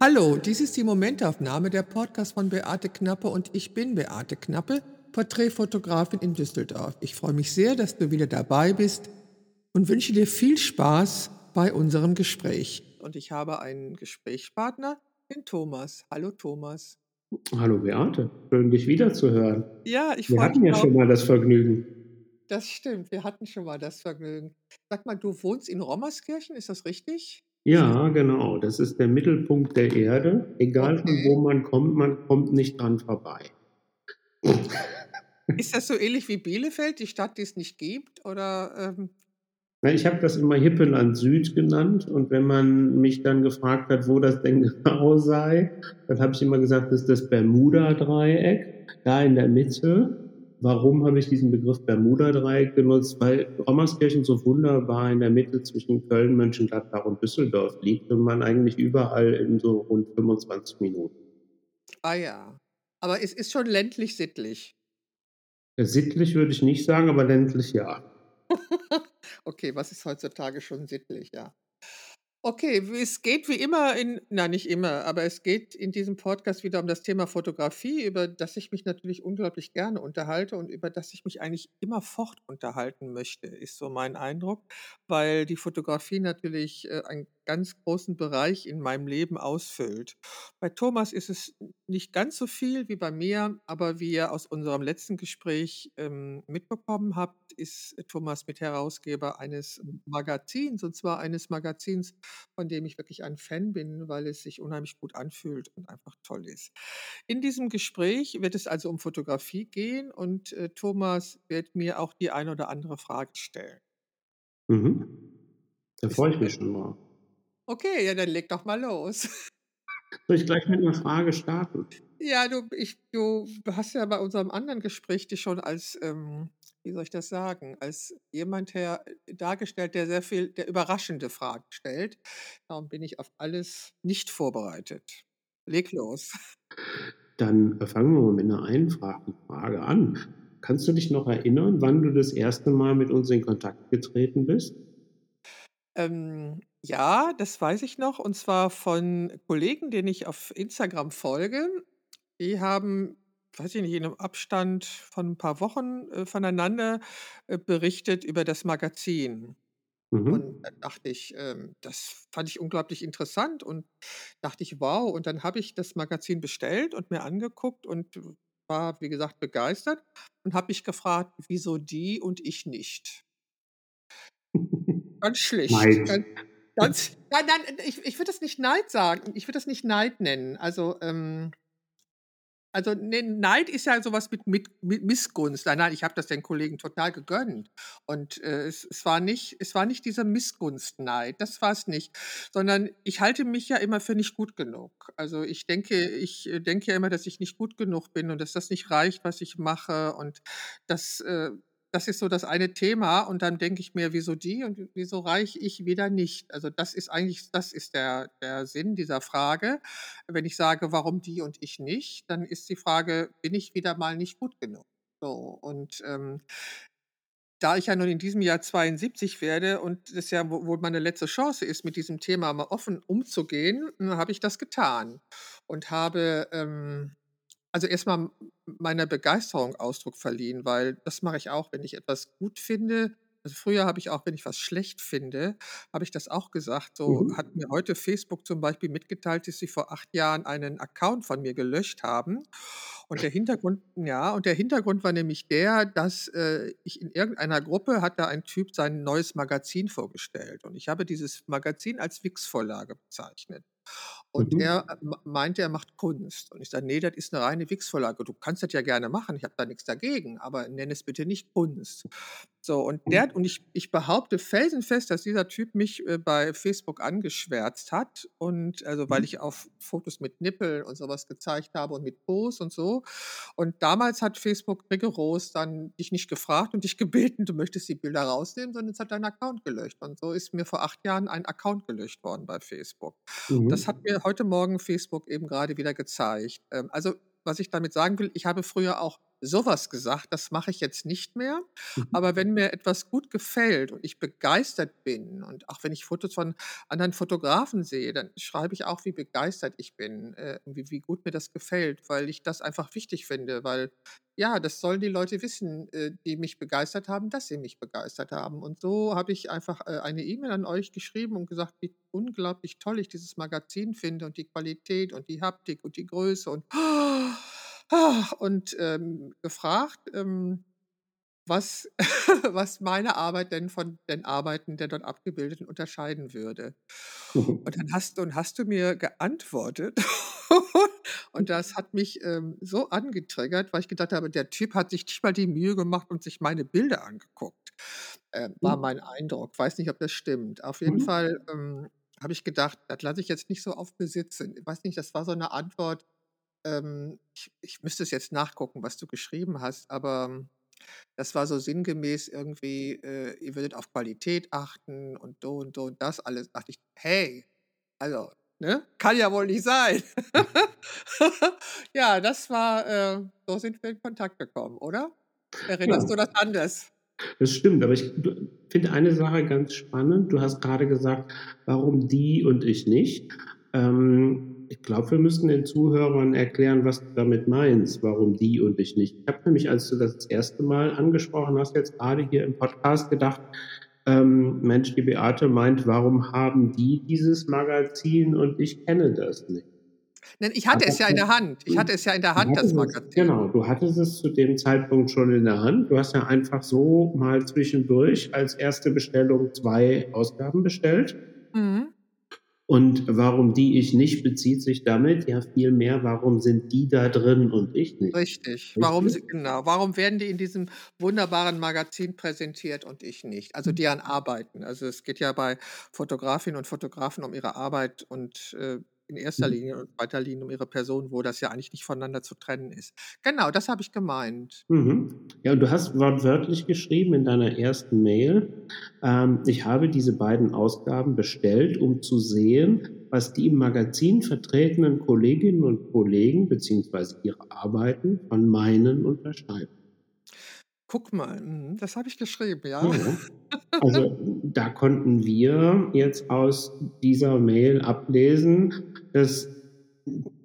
Hallo, dies ist die Momentaufnahme der Podcast von Beate Knappe und ich bin Beate Knappe, Porträtfotografin in Düsseldorf. Ich freue mich sehr, dass du wieder dabei bist und wünsche dir viel Spaß bei unserem Gespräch. Und ich habe einen Gesprächspartner, den Thomas. Hallo Thomas. Hallo Beate, schön dich wiederzuhören. Ja, ich Wir freue hatten mich ja auch. schon mal das Vergnügen. Das stimmt, wir hatten schon mal das Vergnügen. Sag mal, du wohnst in Rommerskirchen, ist das richtig? Ja, genau. Das ist der Mittelpunkt der Erde. Egal von wo man kommt, man kommt nicht dran vorbei. Ist das so ähnlich wie Bielefeld, die Stadt, die es nicht gibt? Oder ähm, Na, Ich habe das immer Hippeland Süd genannt und wenn man mich dann gefragt hat, wo das denn genau sei, dann habe ich immer gesagt, das ist das Bermuda-Dreieck, da in der Mitte. Warum habe ich diesen Begriff Bermuda-Dreieck genutzt? Weil Rommerskirchen so wunderbar in der Mitte zwischen Köln, Mönchengladbach und Düsseldorf liegt und man eigentlich überall in so rund 25 Minuten. ah ja. Aber es ist schon ländlich sittlich. Sittlich würde ich nicht sagen, aber ländlich ja. Okay, was ist heutzutage schon sittlich, ja. Okay, es geht wie immer in, na nicht immer, aber es geht in diesem Podcast wieder um das Thema Fotografie, über das ich mich natürlich unglaublich gerne unterhalte und über das ich mich eigentlich immer fort unterhalten möchte, ist so mein Eindruck, weil die Fotografie natürlich äh, einen ganz großen Bereich in meinem Leben ausfüllt. Bei Thomas ist es nicht ganz so viel wie bei mir, aber wie ihr aus unserem letzten Gespräch ähm, mitbekommen habt, ist Thomas Mitherausgeber eines Magazins, und zwar eines Magazins, von dem ich wirklich ein Fan bin, weil es sich unheimlich gut anfühlt und einfach toll ist. In diesem Gespräch wird es also um Fotografie gehen und äh, Thomas wird mir auch die ein oder andere Frage stellen. Mhm. Da freue ich mich schon drauf. Okay, ja, dann leg doch mal los. Soll ich gleich mit einer Frage starten? Ja, du, ich, du hast ja bei unserem anderen Gespräch dich schon als, ähm, wie soll ich das sagen, als jemand her dargestellt, der sehr viel, der überraschende Fragen stellt. Darum bin ich auf alles nicht vorbereitet. Leg los. Dann äh, fangen wir mal mit einer einfachen Frage an. Kannst du dich noch erinnern, wann du das erste Mal mit uns in Kontakt getreten bist? Ähm, ja, das weiß ich noch, und zwar von Kollegen, denen ich auf Instagram folge. Die haben, weiß ich nicht, in einem Abstand von ein paar Wochen äh, voneinander äh, berichtet über das Magazin. Und Mhm. dann dachte ich, ähm, das fand ich unglaublich interessant und dachte ich, wow. Und dann habe ich das Magazin bestellt und mir angeguckt und war, wie gesagt, begeistert und habe mich gefragt, wieso die und ich nicht? Ganz schlicht. Neid. Ganz, ganz, nein, nein, ich, ich würde das nicht Neid sagen. Ich würde das nicht Neid nennen. Also, ähm, also ne, Neid ist ja sowas mit, mit, mit Missgunst. Nein, nein, ich habe das den Kollegen total gegönnt. Und äh, es, es, war nicht, es war nicht dieser Missgunstneid, das war es nicht. Sondern ich halte mich ja immer für nicht gut genug. Also ich denke, ich äh, denke ja immer, dass ich nicht gut genug bin und dass das nicht reicht, was ich mache. Und das, äh, das ist so das eine Thema. Und dann denke ich mir, wieso die und wieso reiche ich wieder nicht? Also das ist eigentlich, das ist der, der Sinn dieser Frage. Wenn ich sage, warum die und ich nicht, dann ist die Frage, bin ich wieder mal nicht gut genug? So, und ähm, da ich ja nun in diesem Jahr 72 werde und das ja wo- wohl meine letzte Chance ist, mit diesem Thema mal offen umzugehen, habe ich das getan und habe ähm, also erstmal meiner Begeisterung Ausdruck verliehen, weil das mache ich auch, wenn ich etwas gut finde. Also früher habe ich auch, wenn ich was schlecht finde, habe ich das auch gesagt. So Mhm. hat mir heute Facebook zum Beispiel mitgeteilt, dass sie vor acht Jahren einen Account von mir gelöscht haben. Und der Hintergrund, ja, und der Hintergrund war nämlich der, dass äh, ich in irgendeiner Gruppe hat da ein Typ sein neues Magazin vorgestellt. Und ich habe dieses Magazin als Wix-Vorlage bezeichnet. Und Mhm. er äh, me- meinte, er macht Kunst. Und ich sage, nee, das ist eine reine Wix-Vorlage. Du kannst das ja gerne machen, ich habe da nichts dagegen, aber nenn es bitte nicht Kunst. So, und der, und ich, ich behaupte felsenfest, dass dieser Typ mich äh, bei Facebook angeschwärzt hat. Und also, weil Mhm. ich auf Fotos mit Nippeln und sowas gezeigt habe und mit Pose und so. Und damals hat Facebook rigoros dann dich nicht gefragt und dich gebeten, du möchtest die Bilder rausnehmen, sondern es hat deinen Account gelöscht. Und so ist mir vor acht Jahren ein Account gelöscht worden bei Facebook. Das hat Mhm. mir heute Morgen Facebook eben gerade wieder gezeigt. Ähm, also, was ich damit sagen will, ich habe früher auch sowas gesagt, das mache ich jetzt nicht mehr. Mhm. Aber wenn mir etwas gut gefällt und ich begeistert bin und auch wenn ich Fotos von anderen Fotografen sehe, dann schreibe ich auch, wie begeistert ich bin, äh, wie, wie gut mir das gefällt, weil ich das einfach wichtig finde, weil ja, das sollen die Leute wissen, äh, die mich begeistert haben, dass sie mich begeistert haben. Und so habe ich einfach äh, eine E-Mail an euch geschrieben und gesagt, wie unglaublich toll ich dieses Magazin finde und die Qualität und die Haptik und die Größe und Ah, und, ähm, gefragt, ähm, was was meine Arbeit denn von den Arbeiten der dort Abgebildeten unterscheiden würde. Und dann hast und hast du mir geantwortet und das hat mich, ähm, so angetriggert, weil ich gedacht habe, der Typ hat sich nicht mal die Mühe gemacht und sich meine Bilder angeguckt, äh, war Mhm. mein Eindruck. Weiß nicht, ob das stimmt. Auf jeden Mhm. Fall, ähm, habe ich gedacht, das lasse ich jetzt nicht so auf Besitz Ich weiß nicht, das war so eine Antwort ähm, ich ich müsste es jetzt nachgucken, was du geschrieben hast, aber das war so sinngemäß irgendwie, äh, ihr würdet auf Qualität achten und so und so und das alles. Dachte ich, hey, also, ne? Kann ja wohl nicht sein. Ja, das war, äh so sind wir in Kontakt gekommen, oder? Erinnerst Ja. du das anders? Das stimmt, aber ich finde eine Sache ganz spannend. Du hast gerade gesagt: „Warum die und ich nicht?“ Ähm, glaube, wir müssen den Zuhörern erklären, was du damit meinst, warum die und ich nicht. Ich habe nämlich, als du das das erste Mal angesprochen hast, jetzt gerade hier im Podcast gedacht, ähm, Mensch, die Beate meint, warum haben die dieses Magazin und ich kenne das nicht? Nein, ich hatte es ja in der Hand. Ich hatte es ja in der Hand, das hattest es Magazin. genau, du hattest es zu dem Zeitpunkt schon in der Hand. Du hast ja einfach so mal zwischendurch als erste Bestellung 2 Ausgaben bestellt. Mhm. Und warum die ich nicht, bezieht sich damit ja vielmehr, warum sind die da drin und ich nicht? Richtig. Warum sie Richtig? genau, warum werden die in diesem wunderbaren Magazin präsentiert und ich nicht? Also deren Arbeiten. Also es geht ja bei Fotografinnen und Fotografen um ihre Arbeit und, äh, in erster Mhm. Linie und zweiter Linie um ihre Person, wo das ja eigentlich nicht voneinander zu trennen ist. Genau, das habe ich gemeint. Mhm. Ja, und du hast wortwörtlich geschrieben in deiner ersten Mail, ähm, ich habe diese beiden Ausgaben bestellt, um zu sehen, was die im Magazin vertretenen Kolleginnen und Kollegen beziehungsweise ihre Arbeiten von meinen unterscheiden. Guck mal, mhm, das habe ich geschrieben, ja. Ja. Also, da konnten wir jetzt aus dieser Mail ablesen, dass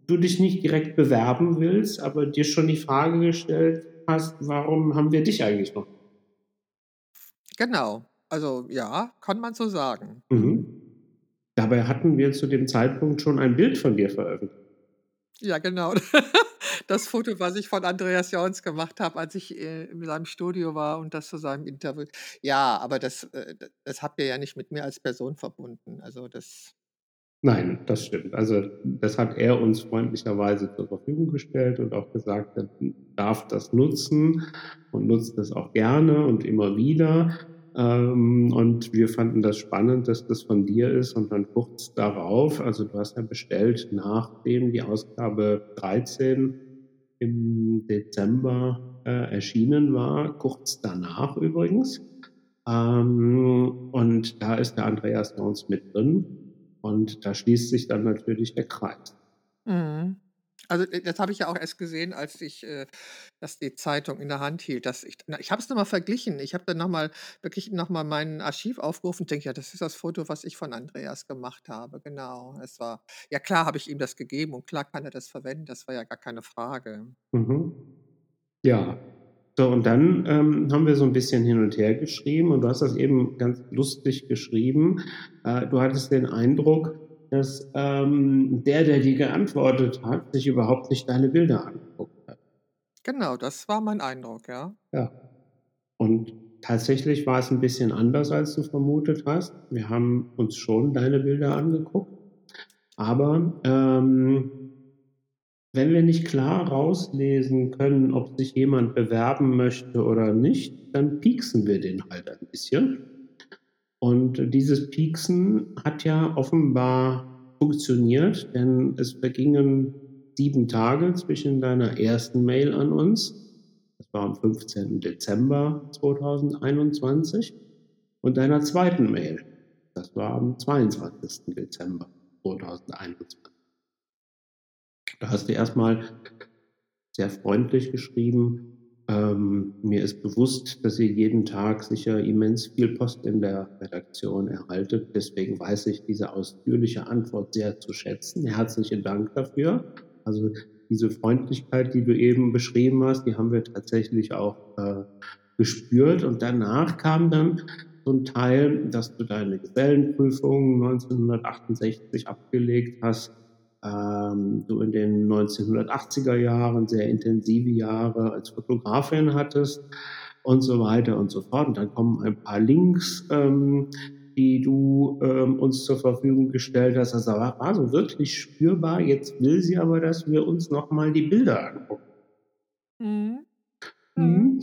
du dich nicht direkt bewerben willst, aber dir schon die Frage gestellt hast: „Warum haben wir dich eigentlich noch?“ Genau. Also ja, kann man so sagen. Mhm. Dabei hatten wir zu dem Zeitpunkt schon ein Bild von dir veröffentlicht. Ja, genau. Das Foto, was ich von Andreas Joens gemacht habe, als ich, äh, in seinem Studio war und das zu seinem Interview ja, aber das äh, das habt ihr ja nicht mit mir als Person verbunden. Also das Nein, das stimmt. Also, das hat er uns freundlicherweise zur Verfügung gestellt und auch gesagt, er darf das nutzen und nutzt das auch gerne und immer wieder. Ähm, und wir fanden das spannend, dass das von dir ist und dann kurz darauf also, du hast ja bestellt, nachdem die Ausgabe 13 im Dezember, äh, erschienen war, kurz danach übrigens. Ähm, und da ist der Andreas Joens mit drin und da schließt sich dann natürlich der Kreis. Mhm. Also, äh, das habe ich ja auch erst gesehen, als ich, äh, das die Zeitung in der Hand hielt, dass ich na, ich habe es noch mal verglichen. Ich habe dann noch mal wirklich noch mal mein Archiv aufgerufen und denke: „Ja, das ist das Foto, was ich von Andreas gemacht habe.“ Genau, es war ja klar habe ich ihm das gegeben und klar kann er das verwenden, das war ja gar keine Frage. Mhm. Ja. So, und dann, ähm, haben wir so 'n bisschen hin und her geschrieben und du hast das eben ganz lustig geschrieben. Äh, du hattest den Eindruck, dass, ähm, der, der dir geantwortet hat, sich überhaupt nicht deine Bilder angeguckt hat. Genau, das war mein Eindruck, ja. Ja. Und tatsächlich war es 'n bisschen anders, als du vermutet hast. Wir haben uns schon deine Bilder angeguckt, aber, ähm, wenn wir nicht klar rauslesen können, ob sich jemand bewerben möchte oder nicht, dann pieksen wir den halt ein bisschen. Und dieses Pieksen hat ja offenbar funktioniert, denn es vergingen 7 Tage zwischen deiner ersten Mail an uns, das war am 15. Dezember 2021, und deiner zweiten Mail, das war am 22. Dezember 2021. Da hast du erst mal sehr freundlich geschrieben: Ähm, mir ist bewusst, dass ihr jeden Tag sicher immens viel Post in der Redaktion erhaltet. Deswegen weiß ich diese ausführliche Antwort sehr zu schätzen. Herzlichen Dank dafür. Also diese Freundlichkeit, die du eben beschrieben hast, die haben wir tatsächlich auch äh, gespürt. Und danach kam dann so ein Teil, dass du deine Gesellenprüfung 1968 abgelegt hast ähm, du in den 1980er Jahren sehr intensive Jahre als Fotografin hattest und so weiter und so fort. Und dann kommen ein paar Links, ähm, die du ähm, uns zur Verfügung gestellt hast. Das war, war so wirklich spürbar. Jetzt will sie aber, dass wir uns nochmal die Bilder angucken. Mhm. Mhm.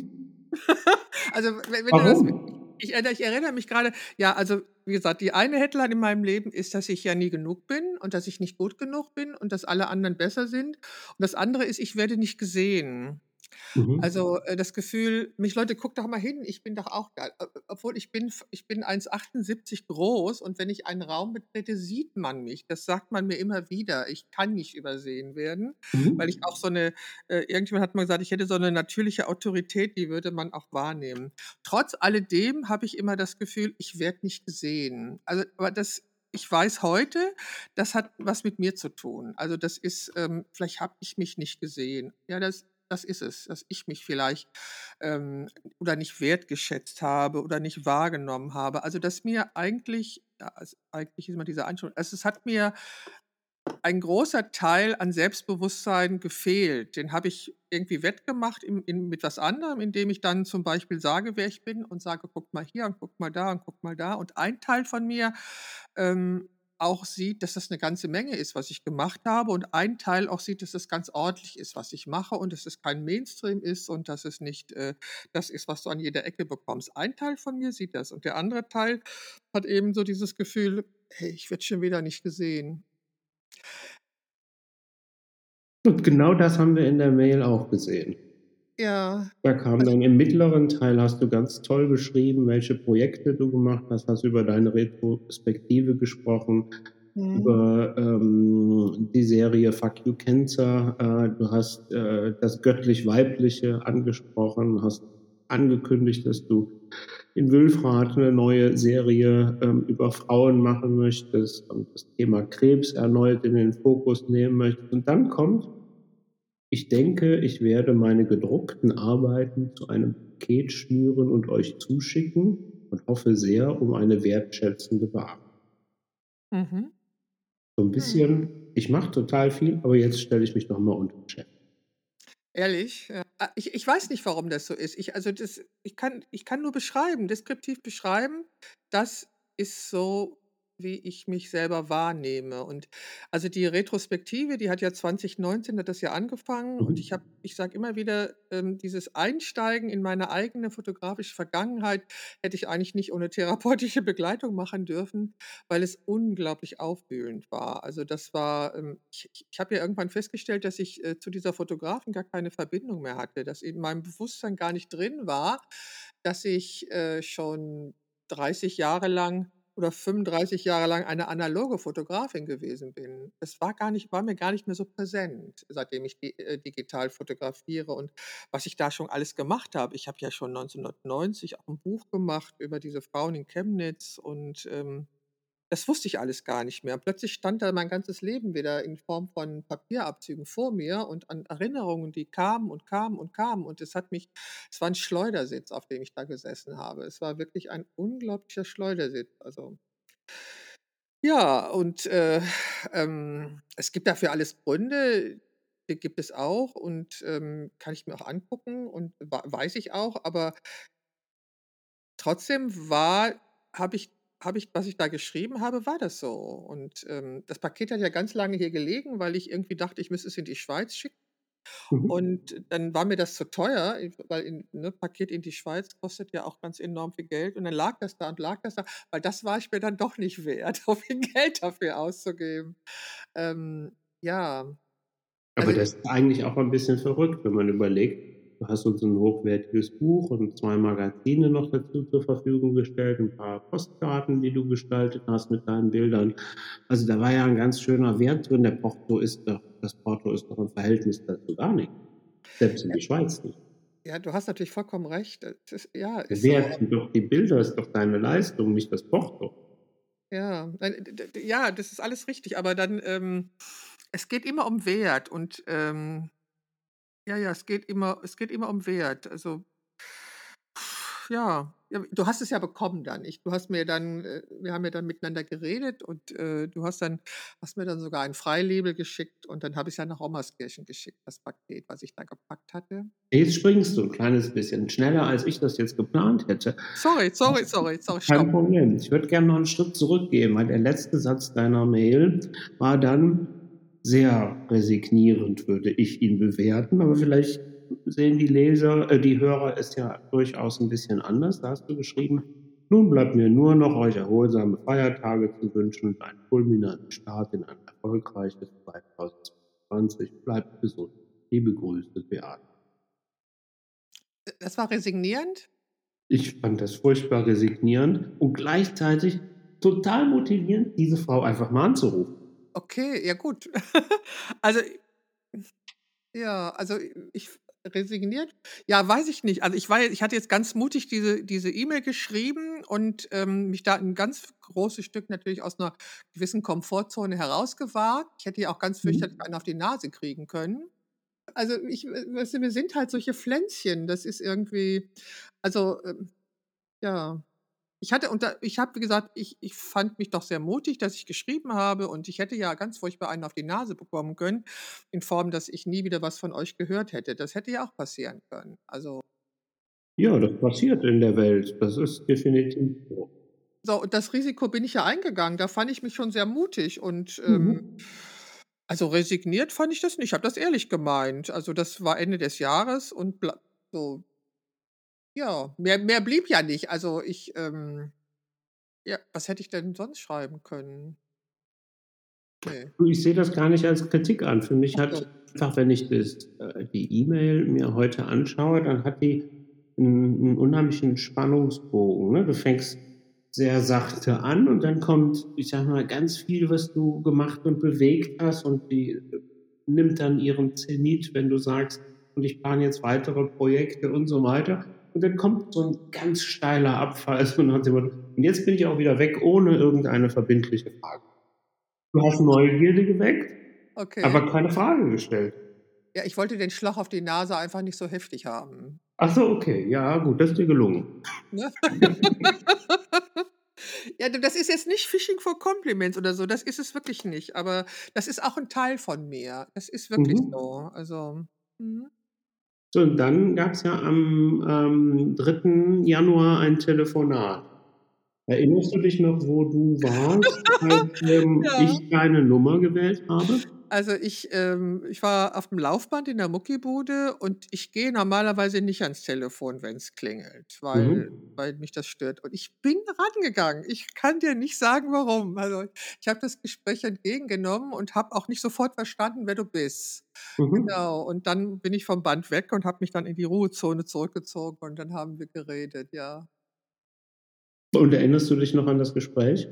also wenn, wenn Warum? du das ich, ich, erinnere mich gerade, ja, also wie gesagt, die eine Headline in meinem Leben ist, dass ich ja nie genug bin und dass ich nicht gut genug bin und dass alle anderen besser sind. Und das andere ist, ich werde nicht gesehen. Mhm. Also äh, das Gefühl, mich Leute, guck doch mal hin, ich bin doch auch geil. Obwohl ich bin, ich bin 1,78 groß und wenn ich einen Raum betrete, sieht man mich. Das sagt man mir immer wieder. Ich kann nicht übersehen werden, mhm. weil ich auch so eine, äh, irgendjemand hat mal gesagt, ich hätte so eine natürliche Autorität, die würde man auch wahrnehmen. Trotz alledem habe ich immer das Gefühl, ich werde nicht gesehen. Also, aber das ich weiß heute, das hat was mit mir zu tun. Also das ist, ähm, vielleicht habe ich mich nicht gesehen. Ja, das das ist es, dass ich mich vielleicht ähm, oder nicht wertgeschätzt habe oder nicht wahrgenommen habe. Also dass mir eigentlich, ja, also eigentlich ist immer diese Anschauung, also es hat mir ein großer Teil an Selbstbewusstsein gefehlt. Den habe ich irgendwie wettgemacht in, in, mit was anderem, indem ich dann zum Beispiel sage, wer ich bin und sage, guck mal hier und guck mal da und guck mal da. Und ein Teil von mir ähm, auch sieht, dass das eine ganze Menge ist, was ich gemacht habe und ein Teil auch sieht, dass das ganz ordentlich ist, was ich mache und dass es kein Mainstream ist und dass es nicht äh, das ist, was du an jeder Ecke bekommst. Ein Teil von mir sieht das und der andere Teil hat eben so dieses Gefühl, hey, ich werde schon wieder nicht gesehen. Und genau das haben wir in der Mail auch gesehen. Ja. Da kam dann im mittleren Teil, hast du ganz toll beschrieben, welche Projekte du gemacht hast, hast über deine Retrospektive gesprochen, mhm. über ähm, die Serie Fuck You Cancer, äh, du hast äh, das göttlich-weibliche angesprochen, hast angekündigt, dass du in Wülfrath eine neue Serie ähm, über Frauen machen möchtest und das Thema Krebs erneut in den Fokus nehmen möchtest. Und dann kommt ich denke, ich werde meine gedruckten Arbeiten zu einem Paket schnüren und euch zuschicken und hoffe sehr um eine wertschätzende Ware. Mhm. So ein bisschen, mhm. ich mache total viel, aber jetzt stelle ich mich nochmal unter den Chef. Ehrlich? Ja. Ah, ich, ich weiß nicht, warum das so ist. Ich, also das, ich, kann, ich kann nur beschreiben, deskriptiv beschreiben, das ist so wie ich mich selber wahrnehme. Und also die Retrospektive, die hat ja 2019 hat das ja angefangen und ich mhm. habe ich sage immer wieder, ähm, dieses Einsteigen in meine eigene fotografische Vergangenheit hätte ich eigentlich nicht ohne therapeutische Begleitung machen dürfen, weil es unglaublich aufwühlend war. Also das war, ähm, ich, ich habe ja irgendwann festgestellt, dass ich äh, zu dieser Fotografin gar keine Verbindung mehr hatte, dass in meinem Bewusstsein gar nicht drin war, dass ich äh, schon 30 Jahre lang oder 35 Jahre lang eine analoge Fotografin gewesen bin. Das war gar nicht war mir gar nicht mehr so präsent, seitdem ich äh, digital fotografiere und was ich da schon alles gemacht habe. Ich habe ja schon 1990 auch ein Buch gemacht über diese Frauen in Chemnitz und, ähm, das wusste ich alles gar nicht mehr. Plötzlich stand da mein ganzes Leben wieder in Form von Papierabzügen vor mir und an Erinnerungen, die kamen und kamen und kamen. Und es hat mich, es war ein Schleudersitz, auf dem ich da gesessen habe. Es war wirklich ein unglaublicher Schleudersitz. Also ja, und äh, ähm, es gibt dafür alles Gründe, die gibt es auch und ähm, kann ich mir auch angucken und weiß ich auch, aber trotzdem war, habe ich habe ich was ich da geschrieben habe, war das so. Und, ähm, das Paket hat ja ganz lange hier gelegen, weil ich irgendwie dachte, ich müsste es in die Schweiz schicken. Mhm. Und dann war mir das zu teuer, weil ein ne, Paket in die Schweiz kostet ja auch ganz enorm viel Geld. Und dann lag das da und lag das da, weil das war ich mir dann doch nicht wert, so viel Geld dafür auszugeben. Ähm, ja. Aber Also das ist eigentlich auch ein bisschen verrückt, wenn man überlegt, Du hast uns ein hochwertiges Buch und zwei Magazine noch dazu zur Verfügung gestellt, ein paar Postkarten, die du gestaltet hast mit deinen Bildern. Also da war ja ein ganz schöner Wert drin. Der Porto ist doch, das Porto ist doch im Verhältnis dazu gar nicht. Selbst in die Schweiz nicht. Ja, du hast natürlich vollkommen recht. Ist ja, ist so. Bewerten doch die Bilder, ist doch deine Leistung, nicht das Porto. Ja, ja, das ist alles richtig, aber dann, ähm es geht immer um Wert und, ähm ja, ja, es geht immer es geht immer um Wert. Also ja, du hast es ja bekommen dann. Ich du hast mir dann äh, wir haben ja dann miteinander geredet und, äh, du hast dann hast mir dann sogar ein Freilabel geschickt und dann habe ich's ja nach Rommerskirchen geschickt, das Paket, was ich da gepackt hatte. Jetzt springst du 'n kleines bisschen schneller, als ich das jetzt geplant hätte. Sorry, sorry, sorry, sorry, Kein stopp. Problem. Ich würde gern noch 'n Schritt zurückgehen, weil der letzte Satz deiner Mail war dann sehr resignierend, würde ich ihn bewerten, aber vielleicht sehen die Leser äh, die Hörer es ja durchaus 'n bisschen anders. Da hast du geschrieben: „Nun bleibt mir nur noch, euch erholsame Feiertage zu wünschen und einen fulminanten Start in ein erfolgreiches 2022. Bleibt gesund. Liebe Grüße, Beate.“ Äh, das war resignierend? Ich fand das furchtbar resignierend und gleichzeitig total motivierend, diese Frau einfach mal anzurufen. Okay, ja gut. Also, ja, also, ich resigniert? Ja, weiß ich nicht. Also, ich war ich hatte jetzt ganz mutig diese diese E-Mail geschrieben und, ähm, mich da 'n ganz großes Stück natürlich aus 'ner gewissen Komfortzone herausgewagt. Ich hätte ja auch ganz fürchterlich Mhm. einen auf die Nase kriegen können. Also, ich äh, wir sind halt solche Pflänzchen. Das ist irgendwie also, ähm, ja. Ich hatte und da ich habe, gesagt ich ich fand mich doch sehr mutig, dass ich geschrieben habe und ich hätte ja ganz furchtbar einen auf die Nase bekommen können, in Form, dass ich nie wieder was von euch gehört hätte. Das hätte ja auch passieren können. Also Ja, das passiert in der Welt. Das ist definitiv so. So, und das Risiko bin ich ja eingegangen. Da fand ich mich schon sehr mutig und, ähm Mhm. also, resigniert fand ich das nicht. Ich habe das ehrlich gemeint. Also, das war Ende des Jahres und bla so ja, mehr mehr blieb ja nicht. Also, ich, ähm ja, was hätte ich denn sonst schreiben können? Ne. Du, ich sehe das gar nicht als Kritik an. Für mich hat so. einfach, wenn ich das äh, die E-Mail mir heute anschaue, dann hat die 'n 'n unheimlichen Spannungsbogen, ne? Du fängst sehr sachte an und dann kommt, ich sage mal, ganz viel, was du gemacht und bewegt hast und die, äh, nimmt dann ihren Zenit, wenn du sagst: „Und ich plane jetzt weitere Projekte“ und so weiter. Und dann kommt so 'n ganz steiler Abfall, so nach dem Motto: „Und jetzt bin ich auch wieder weg, ohne irgendeine verbindliche Frage.“ Du hast Neugierde geweckt, Okay. aber keine Frage gestellt. Ja, ich wollte den Schlag auf die Nase einfach nicht so heftig haben. Ach so, okay. Ja, gut, das ist dir gelungen. Ne? Ja, das ist jetzt nicht Fishing for Compliments oder so, das ist es wirklich nicht, aber das ist auch 'n Teil von mir. Das ist wirklich Mhm. so. Also mhm. So, und dann gab's ja am, ähm, 3. Januar ein Telefonat. Erinnerst du dich noch, wo du warst, als, ähm, Ja. ich deine Nummer gewählt habe? Also, ich ähm, ich war auf'm Laufband in der Muckibude und ich gehe normalerweise nicht ans Telefon, wenn's klingelt, weil Mhm. weil mich das stört. Und ich bin rangegangen. Ich kann dir nicht sagen, warum. Also, ich habe das Gespräch entgegengenommen und habe auch nicht sofort verstanden, wer du bist. Mhm. Genau, und dann bin ich vom Band weg und habe mich dann in die Ruhezone zurückgezogen und dann haben wir geredet, ja. Und erinnerst du dich noch an das Gespräch?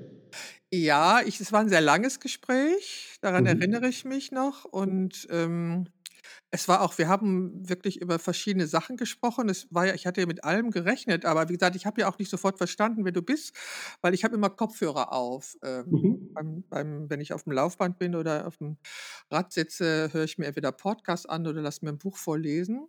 Ja, ich es war 'n sehr langes Gespräch, daran Mhm. erinnere ich mich noch und, ähm, es war auch wir haben wirklich über verschiedene Sachen gesprochen. Es war ja ich hatte ja mit allem gerechnet, aber wie gesagt, ich habe ja auch nicht sofort verstanden, wer du bist, weil ich habe immer Kopfhörer auf, ähm, Mhm. beim beim wenn ich auf'm Laufband bin oder auf'm Rad sitze, höre ich mir entweder Podcast an oder lasse mir 'n Buch vorlesen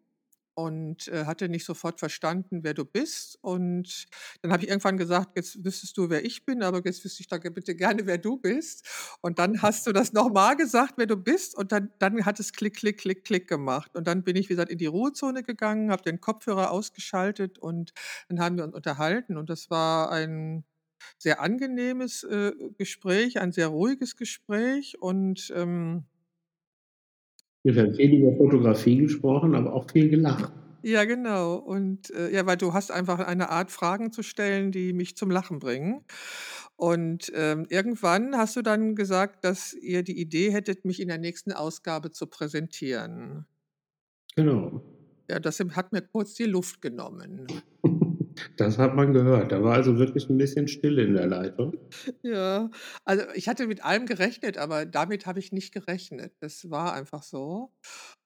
und, äh, hatte nicht sofort verstanden, wer du bist. Und dann habe ich irgendwann gesagt: „Jetzt wüsstest du, wer ich bin, aber jetzt wüsste ich doch bitte gerne, wer du bist.“ Und dann hast du das noch mal gesagt, wer du bist und dann dann hat es Klick, Klick, Klick, Klick gemacht. Und dann bin ich, wie gesagt, in die Ruhezone gegangen, habe den Kopfhörer ausgeschaltet und dann haben wir uns unterhalten und das war ein sehr angenehmes, äh, Gespräch, ein sehr ruhiges Gespräch und, ähm Wir haben viel über Fotografie gesprochen, aber auch viel gelacht. Ja, genau. Und, äh ja, weil du hast einfach eine Art, Fragen zu stellen, die mich zum Lachen bringen. Und, ähm, irgendwann hast du dann gesagt, dass ihr die Idee hättet, mich in der nächsten Ausgabe zu präsentieren. Genau. Ja, das hat mir kurz die Luft genommen. Das hat man gehört. Da war also wirklich 'n bisschen Stille in der Leitung. Ja, also, ich hatte mit allem gerechnet, aber damit habe ich nicht gerechnet. Das war einfach so.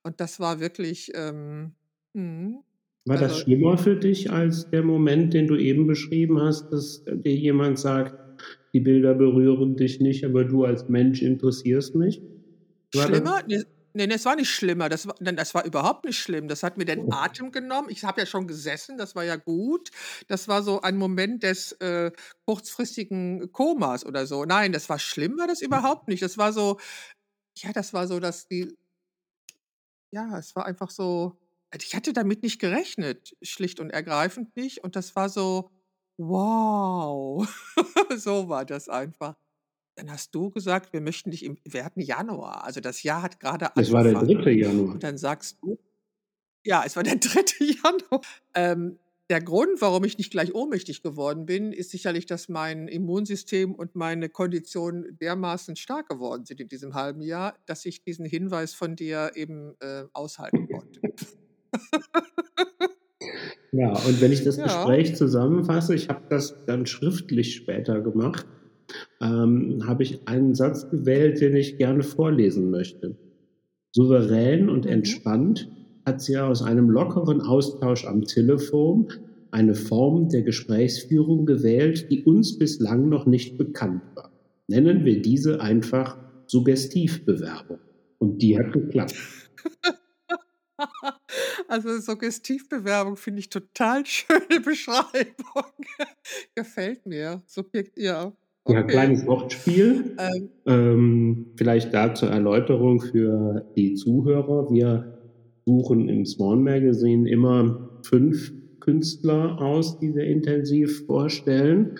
Und das war wirklich, ähm mhm. War das Also schlimmer für dich als der Moment, den du eben beschrieben hast, dass dir jemand sagt: „Die Bilder berühren dich nicht, aber du als Mensch interessierst mich?“ War das Schlimmer? Ne, ne, ne, es war nicht schlimmer. Das wa nein, das war überhaupt nicht schlimm. Das hat mir den Atem genommen. Ich habe ja schon gesessen, das war ja gut. Das war so ein Moment des, äh, kurzfristigen Komas oder so. Nein, das war schlimm war das überhaupt nicht. Das war so ja, das war so, dass die ja, es war einfach so also, ich hatte damit nicht gerechnet, schlicht und ergreifend nicht. Und das war so: „Wow!“ So war das einfach. Dann hast du gesagt: „Wir möchten dich im“ wir hatten Januar, also das Jahr hat grade Es war der angefangen. 3. Januar. Und dann sagst du ja, es war der 3. Januar. Ähm, der Grund, warum ich nicht gleich ohnmächtig geworden bin, ist sicherlich, dass mein Immunsystem und meine Kondition dermaßen stark geworden sind in diesem halben Jahr, dass ich diesen Hinweis von dir eben, äh, aushalten konnte. Ja, und wenn ich das Ja. Gespräch zusammenfasse, ich habe das dann schriftlich später gemacht, ähm, habe ich einen Satz gewählt, den ich gerne vorlesen möchte. „Souverän und Mhm. entspannt hat sie aus einem lockeren Austausch am Telefon eine Form der Gesprächsführung gewählt, die uns bislang noch nicht bekannt war. Nennen wir diese einfach Suggestivbewerbung. Und die hat geklappt.“ Also, Suggestivbewerbung finde ich total schöne Beschreibung. Gefällt mir. Subjekt ja, Ja, okay. kleines Wortspiel. Ähm Ähm, vielleicht da zur Erläuterung für die Zuhörer. Wir suchen im Swan Magazine immer 5 Künstler aus, die wir intensiv vorstellen,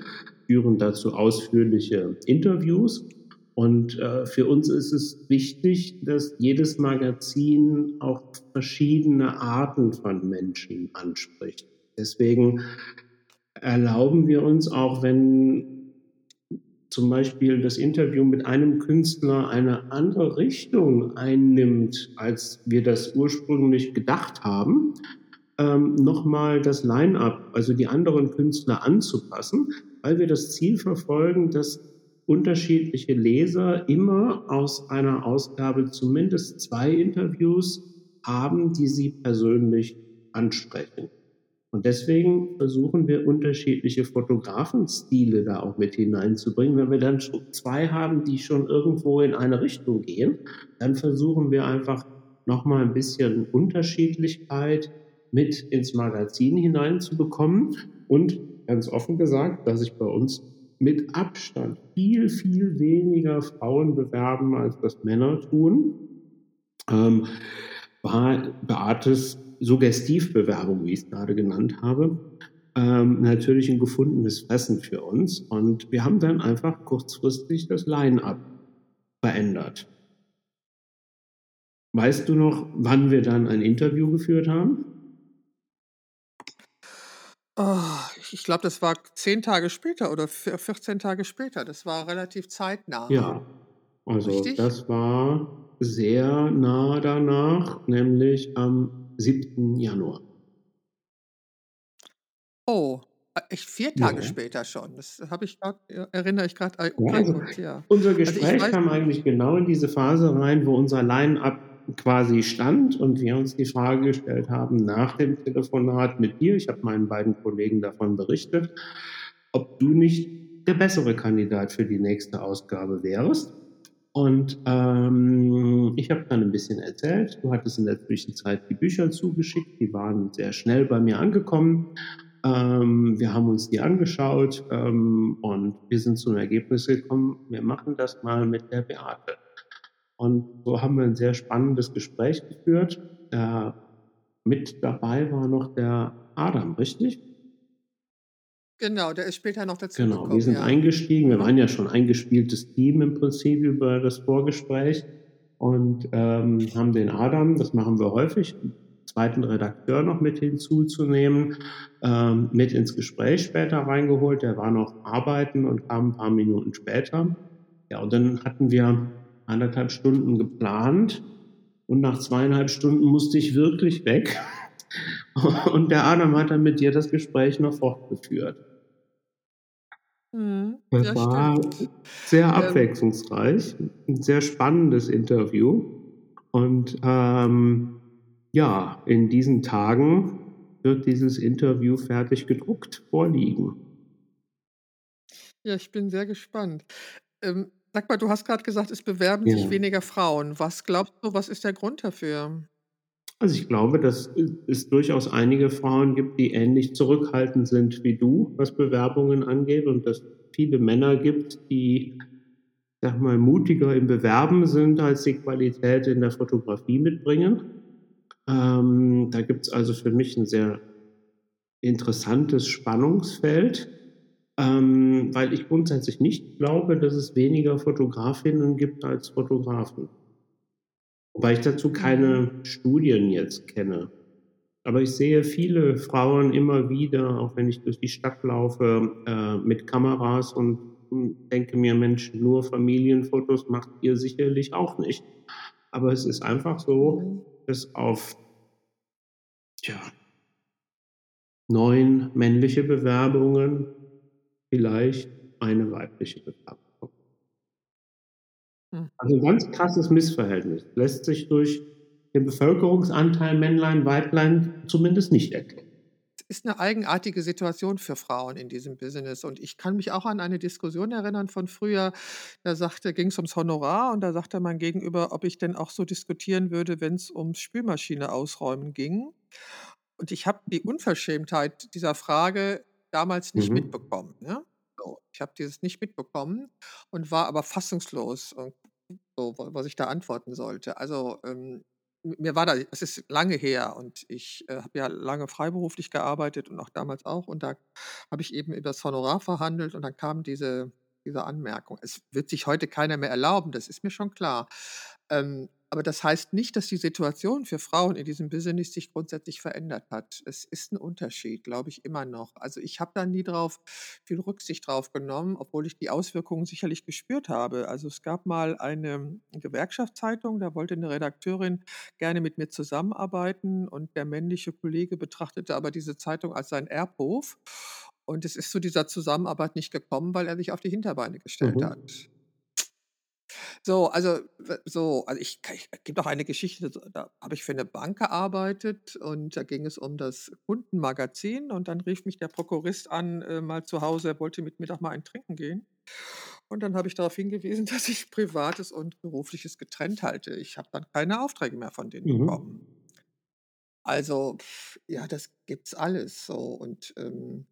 führen dazu ausführliche Interviews. Und, äh, für uns ist es wichtig, dass jedes Magazin auch verschiedene Arten von Menschen anspricht. Deswegen erlauben wir uns auch, wenn zum Beispiel das Interview mit einem Künstler eine andere Richtung einnimmt, als wir das ursprünglich gedacht haben, ähm, noch mal das Line-up, also die anderen Künstler anzupassen, weil wir das Ziel verfolgen, dass unterschiedliche Leser immer aus einer Ausgabe zumindest 2 Interviews haben, die sie persönlich ansprechen. Und deswegen versuchen wir, unterschiedliche Fotografenstile da auch mit hineinzubringen. Wenn wir dann 2 haben, die schon irgendwo in eine Richtung gehen, dann versuchen wir einfach noch mal 'n bisschen Unterschiedlichkeit mit ins Magazin hineinzubekommen. Und ganz offen gesagt, dass sich bei uns mit Abstand viel, viel weniger Frauen bewerben, als das Männer tun, ähm, war Beates Suggestivbewerbung, wie ich's grade genannt habe, ähm, natürlich 'n gefundenes Fressen für uns. Und wir haben dann einfach kurzfristig das Line-up verändert. Weißt du noch, wann wir dann ein Interview geführt haben? Oh, ich ich glaube, das war 10 Tage später oder vier 14 Tage später. Das war relativ zeitnah. Ja, also Richtig? das war sehr nah danach, nämlich am 7. Januar. Oh, äh, echt 4 Tage Ja. später schon. Das habe ich grad erinnere ich grad ei Ja, also ja. unser Also, Gespräch weiß kam eigentlich genau in diese Phase rein, wo unser Line-up quasi stand und wir uns die Frage gestellt haben nach dem Telefonat mit dir, ich habe meinen beiden Kollegen davon berichtet, ob du nicht der bessere Kandidat für die nächste Ausgabe wärst. Und, ähm, ich habe dann 'n bisschen erzählt. Du hattest in der Zwischenzeit die Bücher zugeschickt, die waren sehr schnell bei mir angekommen. Ähm, wir haben uns die angeschaut, ähm, und wir sind zum Ergebnis gekommen, wir machen das mal mit der Beate. Und so haben wir 'n sehr spannendes Gespräch geführt. Äh, mit dabei war noch der Adam, richtig? Genau, der ist später noch Genau, wir dazugekommen, sind ja. eingestiegen. Wir Mhm. waren ja schon eingespieltes Team im Prinzip über das Vorgespräch und, ähm, haben den Adam, das machen wir häufig, 'n 2. Redakteur noch mit hinzuzunehmen, ähm, mit ins Gespräch später reingeholt. Der war noch arbeiten und kam 'n paar Minuten später. Ja, und dann hatten wir 1 1/2 Stunden geplant und nach 2 1/2 Stunden musste ich wirklich weg. Und der Adam hat dann mit dir das Gespräch noch fortgeführt. Mhm, Das ja, war stimmt. sehr Ähm abwechslungsreich, 'n sehr spannendes Interview. Und, ähm, ja, in diesen Tagen wird dieses Interview fertig gedruckt vorliegen. Ja, ich bin sehr gespannt. Ähm, sag mal, du hast grad gesagt, es bewerben sich Ja. weniger Frauen. Was glaubst du, was ist der Grund dafür? Also, ich glaube, dass es durchaus einige Frauen gibt, die ähnlich zurückhaltend sind wie du, was Bewerbungen angeht und dass viele Männer gibt, die, sage mal, mutiger im Bewerben sind, als die Qualität in der Fotografie mitbringen. Ähm, da gibt's also für mich 'n sehr interessantes Spannungsfeld, ähm, weil ich grundsätzlich nicht glaube, dass es weniger Fotografinnen gibt als Fotografen. Wobei ich dazu Mhm. keine Studien jetzt kenne. Aber ich sehe viele Frauen immer wieder, auch wenn ich durch die Stadt laufe, äh, mit Kameras und, hm, denke mir: „Mensch, nur Familienfotos macht ihr sicherlich auch nicht.“ Aber es ist einfach Mhm. so, dass auf tja 9 männliche Bewerbungen vielleicht eine weibliche Bewerbung. Also 'n ganz krasses Missverhältnis. Lässt sich durch den Bevölkerungsanteil Männlein, Weiblein zumindest nicht erklären. Ist 'ne eigenartige Situation für Frauen in diesem Business und ich kann mich auch an eine Diskussion erinnern von früher. Da sagte ging's ums Honorar und da sagte mein Gegenüber, ob ich denn auch so diskutieren würde, wenn's ums Spülmaschine ausräumen ging. Und ich habe die Unverschämtheit dieser Frage damals nicht Mhm. mitbekommen, ne? So, ich habe dieses nicht mitbekommen und war aber fassungslos und so, wa was ich da antworten sollte. Also, ähm, mir war da es ist lange her und ich, äh, habe ja lange freiberuflich gearbeitet und auch damals auch und da habe ich eben übers Honorar verhandelt und dann kam diese diese Anmerkung. Es wird sich heute keiner mehr erlauben, das ist mir schon klar. Ähm, aber das heißt nicht, dass die Situation für Frauen in diesem Business sich grundsätzlich verändert hat. Es ist 'n Unterschied, glaube ich, immer noch. Also, ich habe da nie drauf viel Rücksicht drauf genommen, obwohl ich die Auswirkungen sicherlich gespürt habe. Also, es gab mal eine Gewerkschaftszeitung, da wollte 'ne Redakteurin gerne mit mir zusammenarbeiten und der männliche Kollege betrachtete aber diese Zeitung als seinen Erbhof. Und es ist zu dieser Zusammenarbeit nicht gekommen, weil er sich auf die Hinterbeine gestellt hat. So, also so, also ich ich gibt auch eine Geschichte, da habe ich für 'ne Bank gearbeitet und da ging es um das Kundenmagazin und dann rief mich der Prokurist an, äh, mal zu Hause, er wollte mit mir doch mal einen trinken gehen. Und dann habe ich darauf hingewiesen, dass ich Privates und Berufliches getrennt halte. Ich habe dann keine Aufträge mehr von denen bekommen. Mhm. Also, ja, das gibt's alles so und, ähm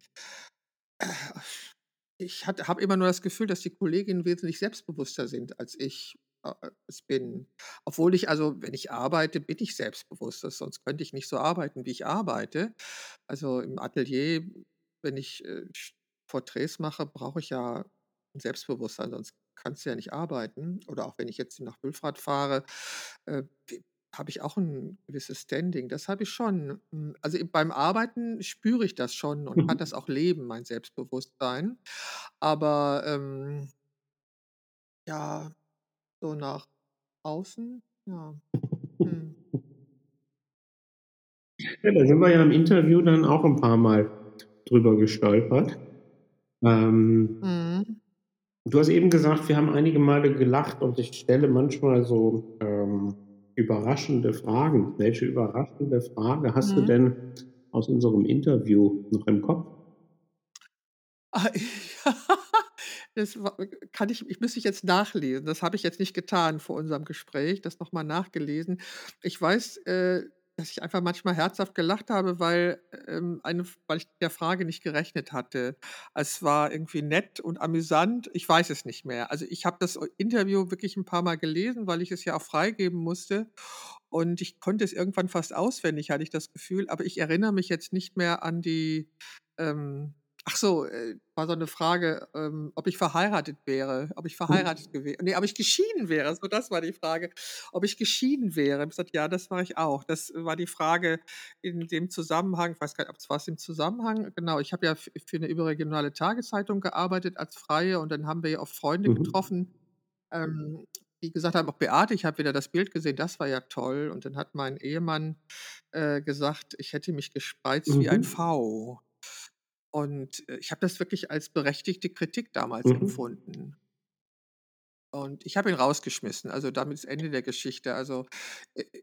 ich habe immer nur das Gefühl, dass die Kolleginnen wesentlich selbstbewusster sind, als ich, äh, es bin. Obwohl ich also, wenn ich arbeite, bin ich selbstbewusst, sonst könnte ich nicht so arbeiten, wie ich arbeite. Also, im Atelier, wenn ich, äh, Porträts mache, brauche ich ja 'n Selbstbewusstsein, sonst kannst du ja nicht arbeiten. Oder auch wenn ich jetzt nach Wülfrath fahre, äh, habe ich auch 'n gewisses Standing. Das habe ich schon. Hm, also, beim Arbeiten spüre ich das schon und kann das Mhm. auch leben, mein Selbstbewusstsein. Aber, ähm ja, so nach außen, ja. Mhm. Ja, da sind wir ja im Interview dann auch 'n paarmal drüber gestolpert. Ähm Mhm. du hast eben gesagt, wir haben einige Male gelacht und ich stelle manchmal so, ähm, überraschende Fragen. Welche überraschende Frage hast du Mhm. denn aus unserem Interview noch im Kopf? Das kann ich ich müsste ich jetzt nachlesen. Das habe ich jetzt nicht getan vor unserem Gespräch, das noch mal nachgelesen. Ich weiß, äh, dass ich einfach manchmal herzhaft gelacht habe, weil, ähm, eine weil ich der Frage nicht gerechnet hatte. Es war irgendwie nett und amüsant. Ich weiß es nicht mehr. Also, ich habe das o Interview wirklich 'n paarmal gelesen, weil ich es ja auch freigeben musste und ich konnte es irgendwann fast auswendig, hatte ich das Gefühl, aber ich erinnere mich jetzt nicht mehr an die, ähm ach so, äh, war so 'ne Frage, ähm, ob ich verheiratet wäre, ob ich verheiratet Mhm. gewä ne, ob ich geschieden wäre, so das war die Frage. Ob ich geschieden wäre. Habe ich gesagt: „Ja, das war ich auch.“ Das war die Frage in dem Zusammenhang ich weiß gar nicht, ob war's im Zusammenhang genau, ich habe ja für 'ne überregionale Tageszeitung gearbeitet als Freie und dann haben wir ja oft Freunde Mhm. getroffen, ähm, die gesagt haben: „Ach Beate, ich habe wieder das Bild gesehen, das war ja toll.“ Und dann hat mein Ehemann, äh, gesagt, ich hätte mich gespreizt wie ein Mhm. V. Und, äh, ich habe das wirklich als berechtigte Kritik damals Mhm. empfunden. Und ich habe ihn rausgeschmissen. Also damit ist Ende der Geschichte. Also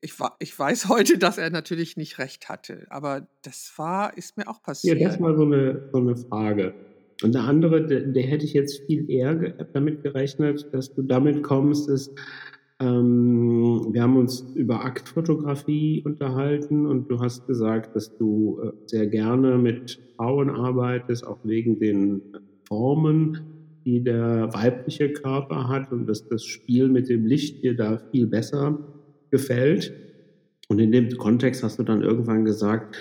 ich, ich weiß heute, dass er natürlich nicht recht hatte. Aber das war, ist mir auch passiert. Ja, das war so eine, so eine Frage. Und der andere, der, der hätte ich jetzt viel eher damit gerechnet, dass du damit kommst, ist, ähm, wir haben uns über Aktfotografie unterhalten und du hast gesagt, dass du äh, sehr gerne mit Frauen arbeitest, auch wegen den Formen, die der weibliche Körper hat und dass das Spiel mit dem Licht dir da viel besser gefällt. Und in dem Kontext hast du dann irgendwann gesagt,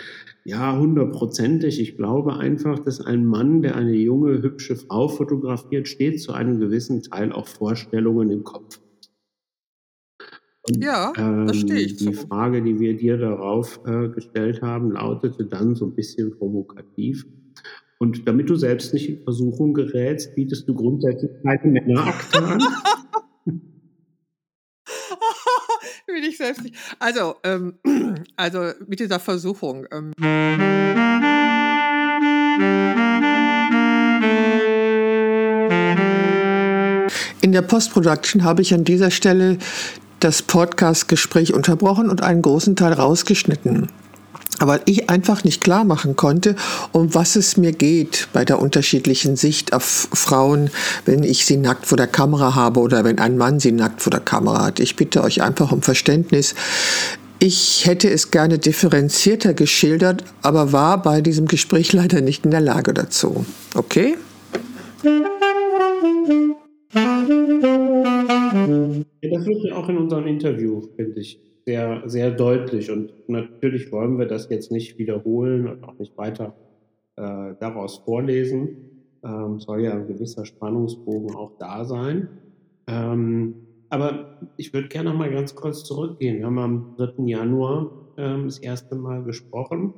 ja, hundertprozentig. Ich glaube einfach, dass ein Mann, der eine junge, hübsche Frau fotografiert, steht zu einem gewissen Teil auch Vorstellungen im Kopf. Ja, ähm, das stehe ich Die. Frage, die wir dir darauf äh, gestellt haben, lautete dann so ein bisschen provokativ. Und damit du selbst nicht in Versuchung gerätst, bietest du grundsätzlich keine Männerakte an. Will ich selbst nicht. Also, ähm, also mit dieser Versuchung. Ähm. In der Postproduction habe ich an dieser Stelle das Podcast-Gespräch unterbrochen und einen großen Teil rausgeschnitten. Aber ich einfach nicht klar machen konnte, um was es mir geht bei der unterschiedlichen Sicht auf Frauen, wenn ich sie nackt vor der Kamera habe oder wenn ein Mann sie nackt vor der Kamera hat. Ich bitte euch einfach um Verständnis. Ich hätte es gerne differenzierter geschildert, aber war bei diesem Gespräch leider nicht in der Lage dazu. Okay? Ja, das wird auch in unserem Interview, finde ich, sehr, sehr deutlich. Und natürlich wollen wir das jetzt nicht wiederholen und auch nicht weiter äh, daraus vorlesen. Ähm, soll ja ein gewisser Spannungsbogen auch da sein. Ähm, aber ich würde gerne noch mal ganz kurz zurückgehen. Wir haben am 3. Januar ähm, das erste Mal gesprochen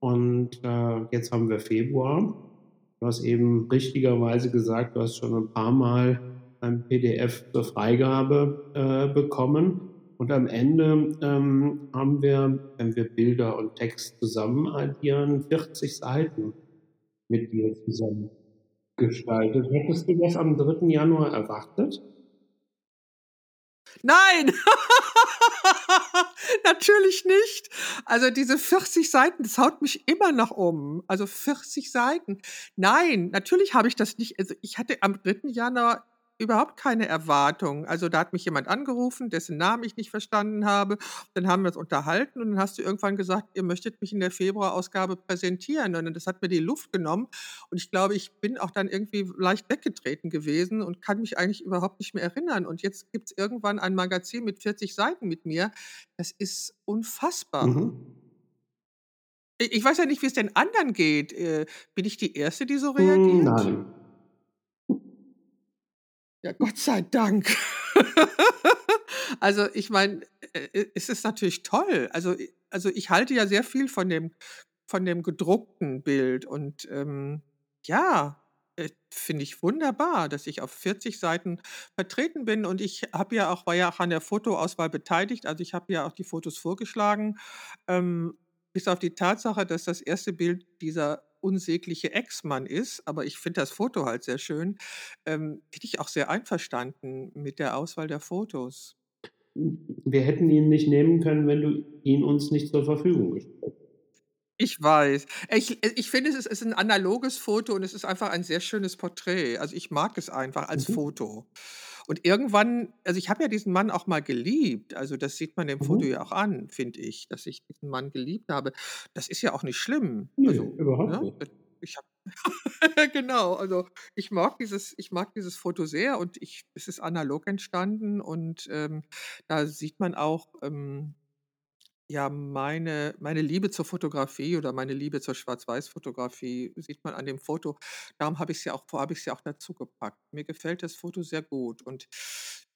und äh, jetzt haben wir Februar. Du hast eben richtigerweise gesagt, du hast schon ein paar Mal ein PDF zur Freigabe äh, bekommen. Und am Ende ähm, haben wir, wenn wir Bilder und Text zusammen addieren, 40 Seiten mit dir zusammen gestaltet. Hättest du das am 3. Januar erwartet? Nein! Natürlich nicht. Also diese 40 Seiten, das haut mich immer noch um. Also 40 Seiten. Nein, natürlich habe ich das nicht. Also ich hatte am 3. Januar überhaupt keine Erwartung. Also da hat mich jemand angerufen, dessen Namen ich nicht verstanden habe. Dann haben wir uns unterhalten und dann hast du irgendwann gesagt, ihr möchtet mich in der Februarausgabe präsentieren. Und das hat mir die Luft genommen. Und ich glaube, ich bin auch dann irgendwie leicht weggetreten gewesen und kann mich eigentlich überhaupt nicht mehr erinnern. Und jetzt gibt es irgendwann ein Magazin mit 40 Seiten mit mir. Das ist unfassbar. Mhm. Ich weiß ja nicht, wie es den anderen geht. Äh, bin ich die Erste, die so reagiert? Nein. Ja, Gott sei Dank. Also, ich meine, äh, äh, es ist natürlich toll. Also also, ich halte ja sehr viel von dem von dem gedruckten Bild und, ähm, ja, äh, finde ich wunderbar, dass ich auf 40 Seiten vertreten bin und ich habe ja auch war ja auch an der Fotoauswahl beteiligt. Also, ich habe ja auch die Fotos vorgeschlagen, ähm, bis auf die Tatsache, dass das erste Bild dieser unsägliche Ex-Mann ist, aber ich finde das Foto halt sehr schön, ähm, bin ich auch sehr einverstanden mit der Auswahl der Fotos. Wir hätten ihn nicht nehmen können, wenn du ihn uns nicht zur Verfügung gestellt hättest. Ich weiß. Ich, ich finde, es ist, es ist ein analoges Foto und es ist einfach ein sehr schönes Porträt. Also ich mag es einfach als mhm. Foto. Und irgendwann, also ich habe ja diesen Mann auch mal geliebt. Also das sieht man dem Foto mhm. ja auch an, finde ich, dass ich diesen Mann geliebt habe. Das ist ja auch nicht schlimm. Nee, also, überhaupt ne? nicht. Ich habe genau, also ich mag dieses, ich mag dieses Foto sehr und ich, es ist analog entstanden und ähm, da sieht man auch, ähm, ja, meine meine Liebe zur Fotografie oder meine Liebe zur Schwarz-Weiß-Fotografie sieht man an dem Foto. Darum habe ich's ja auch habe ich es ja auch dazu gepackt. Mir gefällt das Foto sehr gut und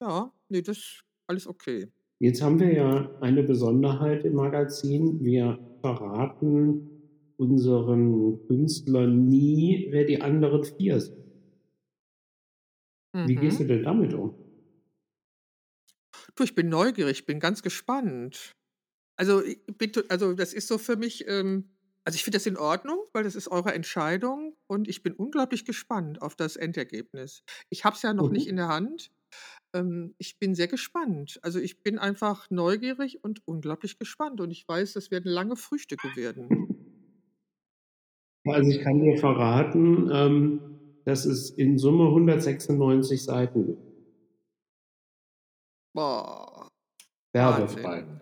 ja, ne, das alles okay. Jetzt haben wir ja eine Besonderheit im Magazin. Wir verraten unseren Künstlern nie, wer die anderen vier sind. Wie gehst du mhm. denn damit um? Du, ich bin neugierig, ich bin ganz gespannt. Also, bitte, also das ist so für mich, ähm, also ich finde das in Ordnung, weil das ist eure Entscheidung und ich bin unglaublich gespannt auf das Endergebnis. Ich habe es ja noch nicht mhm. in der Hand, Ähm, ich bin sehr gespannt. Also, ich bin einfach neugierig und unglaublich gespannt und ich weiß, das werden lange Frühstücke werden. Also, ich kann dir verraten, ähm, dass es in Summe 196 Seiten gibt. Boah. Werbefrei.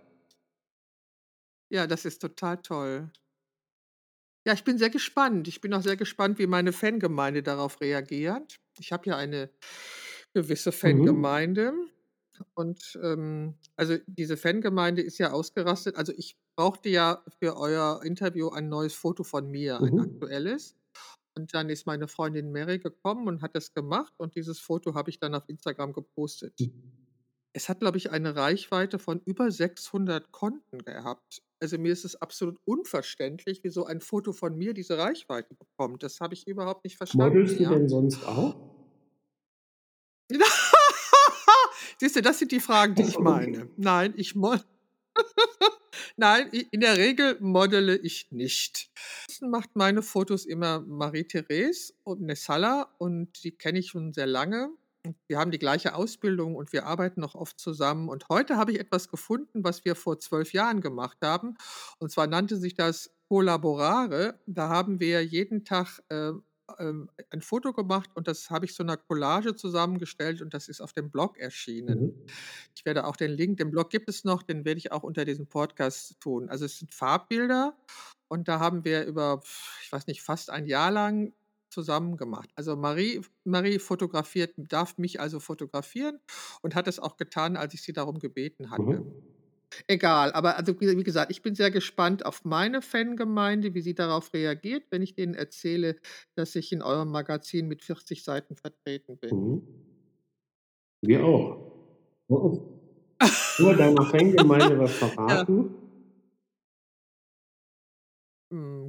Ja, das ist total toll. Ja, ich bin sehr gespannt. Ich bin auch sehr gespannt, wie meine Fangemeinde darauf reagiert. Ich habe ja eine gewisse Mhm. Fangemeinde und, ähm, also, diese Fangemeinde ist ja ausgerastet. Also, ich brauchte ja für euer Interview ein neues Foto von mir, ein Mhm. aktuelles. Und dann ist meine Freundin Mary gekommen und hat das gemacht und dieses Foto habe ich dann auf Instagram gepostet. Es hat, glaube ich, eine Reichweite von über 600 Konten gehabt. Also, mir ist es absolut unverständlich, wie so ein Foto von mir diese Reichweite bekommt. Das habe ich überhaupt nicht verstanden, Modelst du ja. denn sonst auch? Siehst du, das sind die Fragen, die ich meine. Nein, ich mo Nein, in der Regel modele ich nicht. Macht meine Fotos immer Marie-Therese und Nessala und die kenne ich schon sehr lange. Wir haben die gleiche Ausbildung und wir arbeiten noch oft zusammen. Und heute habe ich etwas gefunden, was wir vor 12 Jahren gemacht haben. Und zwar nannte sich das Collaborare. Da haben wir jeden Tag, ähm, ein Foto gemacht und das habe ich zu 'ner Collage zusammengestellt und das ist auf dem Blog erschienen. Mhm. Ich werde auch den Link den Blog gibt es noch, den werde ich auch unter diesem Podcast tun. Also, es sind Farbbilder und da haben wir über, ich weiß nicht, fast ein Jahr lang zusammen gemacht. Also, Marie Marie fotografiert darf mich also fotografieren und hat es auch getan, als ich sie darum gebeten hatte. Mhm. Egal, aber also, wie gesagt, ich bin sehr gespannt auf meine Fangemeinde, wie sie darauf reagiert, wenn ich denen erzähle, dass ich in eurem Magazin mit 40 Seiten vertreten bin. Mhm. Wir auch. Nur deiner Fangemeinde was Ja. verraten? Hm,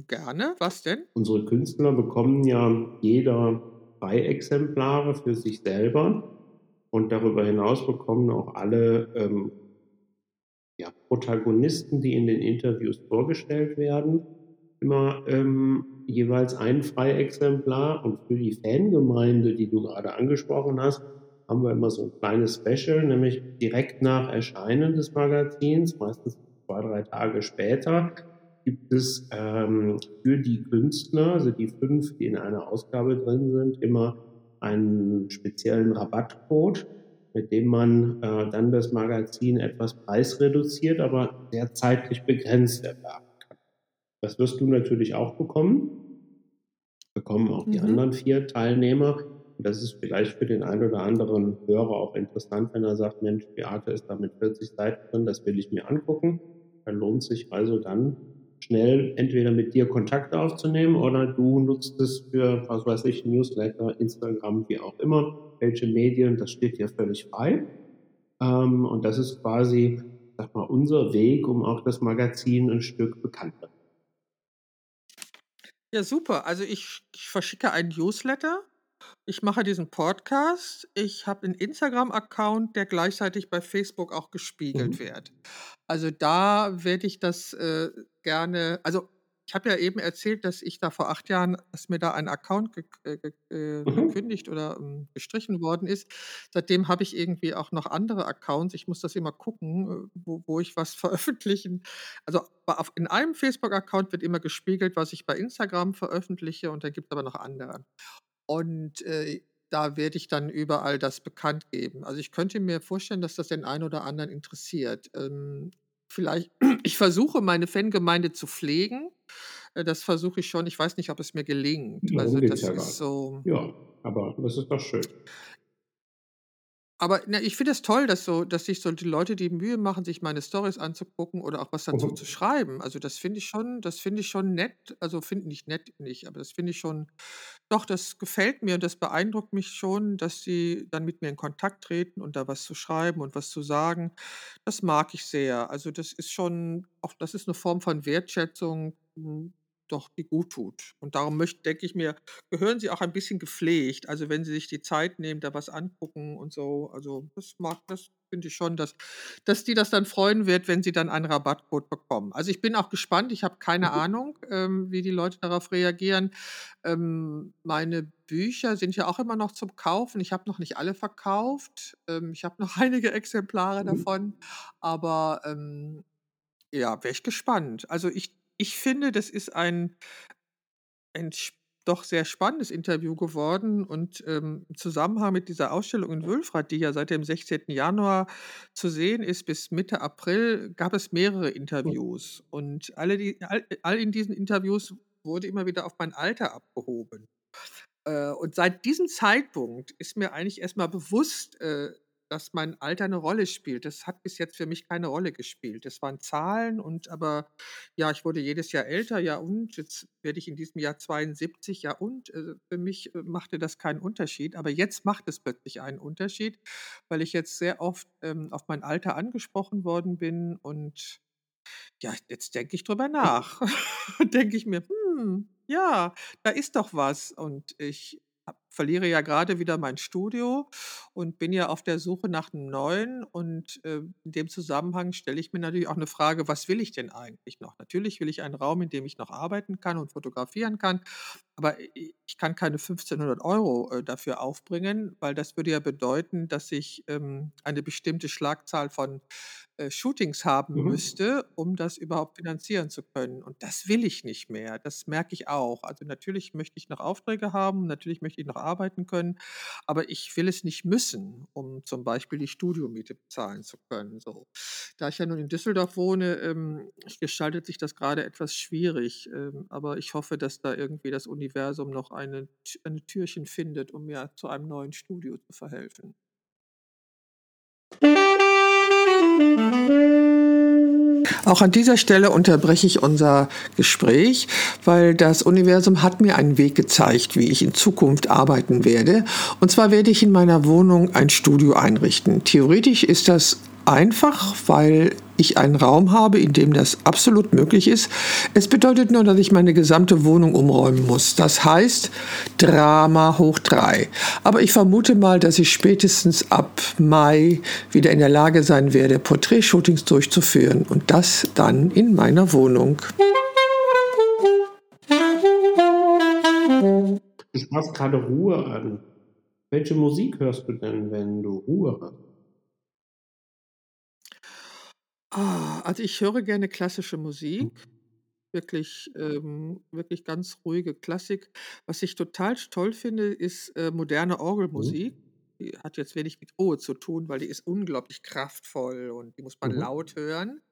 gerne. Was denn? Unsere Künstler bekommen ja jeder 3 Exemplare für sich selber und darüber hinaus bekommen auch alle, ähm, ja, Protagonisten, die in den Interviews vorgestellt werden, immer, ähm, jeweils ein Freiexemplar. Und für die Fangemeinde, die du gerade angesprochen hast, haben wir immer so 'n kleines Special, nämlich direkt nach Erscheinen des Magazins, meistens 2, 3 Tage später, gibt es, ähm, für die Künstler, also die 5, die in einer Ausgabe drin sind, immer einen speziellen Rabattcode, mit dem man, äh, dann das Magazin etwas preisreduziert, aber sehr zeitlich begrenzt erwerben kann. Das wirst du natürlich auch bekommen. Bekommen auch die Mhm. anderen 4 Teilnehmer. Und das ist vielleicht für den einen oder anderen Hörer auch interessant, wenn er sagt: „Mensch, Beate ist da mit 40 Seiten drin, das will ich mir angucken.“ Dann lohnt sich also dann schnell entweder mit dir Kontakt aufzunehmen oder du nutzt es für, was weiß ich, Newsletter, Instagram, wie auch immer, welche Medien, das steht dir völlig frei. Ähm, und das ist quasi, sage mal, unser Weg, um auch das Magazin 'n Stück bekannter Ja, super. Also, ich ich verschicke einen Newsletter. Ich mache diesen Podcast. Ich habe 'n Instagram-Account, der gleichzeitig bei Facebook auch gespiegelt Mhm. wird. Also, da werde ich das, äh, gerne also, ich habe ja eben erzählt, dass ich da vor 8 Jahren dass mir da ein Account gek äh, gek äh, Mhm. gekündigt oder, hm, gestrichen worden ist. Seitdem habe ich irgendwie auch noch andere Accounts. Ich muss das immer gucken, äh, wo wo ich was veröffentlichen also, auf in einem Facebook-Account wird immer gespiegelt, was ich bei Instagram veröffentliche und da gibt's aber noch andere. Und, äh, da werde ich dann überall das bekannt geben. Also, ich könnte mir vorstellen, dass das den einen oder anderen interessiert. Ähm, vielleicht ich versuche, meine Fangemeinde zu pflegen. Äh, das versuche ich schon. Ich weiß nicht, ob es mir gelingt. Also, geht's das ja ist so Ja, aber das ist doch schön. Aber, ne, ich finde es toll, dass so dass sich so die Leute die Mühe machen, sich meine Storys anzugucken oder auch was dazu Mhm. zu schreiben. Also, das finde ich schon das finde ich schon nett. Also, finde nicht nett nicht, aber das finde ich schon doch, das gefällt mir und das beeindruckt mich schon, dass sie dann mit mir in Kontakt treten und da was zu schreiben und was zu sagen. Das mag ich sehr. Also, das ist schon auch das ist 'ne Form von Wertschätzung, hm, doch, die guttut. Und darum möcht denke ich mir, gehören sie auch ein bisschen gepflegt. Also, wenn sie sich die Zeit nehmen, da was angucken und so. Also, das mag das finde ich schon, dass dass die das dann freuen wird, wenn sie dann einen Rabattcode bekommen. Also, ich bin auch gespannt. Ich habe keine Mhm. Ahnung, ähm, wie die Leute darauf reagieren. Ähm, meine Bücher sind ja auch immer noch zum Kaufen. Ich habe noch nicht alle verkauft. Ähm, ich habe noch einige Exemplare Mhm. davon, aber, ähm, ja, wäre ich gespannt. Also, ich ich finde, das ist ein ein doch sehr spannendes Interview geworden und, ähm, im Zusammenhang mit dieser Ausstellung in Wülfrath, die ja seit dem 16. Januar zu sehen ist bis Mitte April, gab es mehrere. Interviews. Und alle die all all in diesen Interviews wurde immer wieder auf mein Alter abgehoben. Äh, und seit diesem Zeitpunkt ist mir eigentlich erst mal bewusst, äh, dass mein Alter 'ne Rolle spielt. Das hat bis jetzt für mich keine Rolle gespielt. Das waren Zahlen und aber ja, ich wurde jedes Jahr älter. Ja und? Jetzt werde ich in diesem Jahr 72. Ja und? Äh, für mich, äh, machte das keinen Unterschied. Aber jetzt macht es plötzlich einen Unterschied, weil ich jetzt sehr oft, ähm, auf mein Alter angesprochen worden bin und ja, jetzt denke ich drüber Mhm. nach. Denke ich mir: „Hm, ja, da ist doch was.“ Und ich habe verliere ja grade wieder mein Studio und bin ja auf der Suche nach 'nem neuen. Und, äh, in dem Zusammenhang stelle ich mir natürlich auch 'ne Frage: „Was will ich denn eigentlich noch?“ Natürlich will ich einen Raum, in dem ich noch arbeiten kann und fotografieren kann, aber ich kann keine 1.500 €, äh, dafür aufbringen, weil das würde ja bedeuten, dass ich, ähm, eine bestimmte Schlagzahl von, äh, Shootings haben Mhm. müsste, um das überhaupt finanzieren zu können. Und das will ich nicht mehr. Das merke ich auch. Also, natürlich möchte ich noch Aufträge haben, natürlich möchte ich noch arbeiten können, aber ich will es nicht müssen, um zum Beispiel die Studiomiete bezahlen zu können, so. Da ich ja nun in Düsseldorf wohne, ähm, gestaltet sich das grade etwas schwierig, ähm, aber ich hoffe, dass da irgendwie das Universum noch eine T ein Türchen findet, um mir zu einem neuen Studio zu verhelfen. Auch an dieser Stelle unterbreche ich unser Gespräch, weil das Universum hat mir einen Weg gezeigt, wie ich in Zukunft arbeiten werde. Und zwar werde ich in meiner Wohnung ein Studio einrichten. Theoretisch ist das einfach, weil ich einen Raum habe, in dem das absolut möglich ist. Es bedeutet nur, dass ich meine gesamte Wohnung umräumen muss. Das heißt Drama hoch 3. Aber ich vermute mal, dass ich spätestens ab Mai wieder in der Lage sein werde, Porträtshootings durchzuführen und das dann in meiner Wohnung. Du sprachst grade Ruhe an. Welche Musik hörst du denn, wenn du Ruhe hast? Ah, also, ich höre gerne klassische Hm. Musik, wirklich ähm, wirklich ganz ruhige Klassik. Was ich total toll finde, ist, äh, moderne Orgelmusik. Mhm. Die hat jetzt wenig mit Ruhe zu tun, weil die ist unglaublich kraftvoll und die muss man Mhm. laut hören.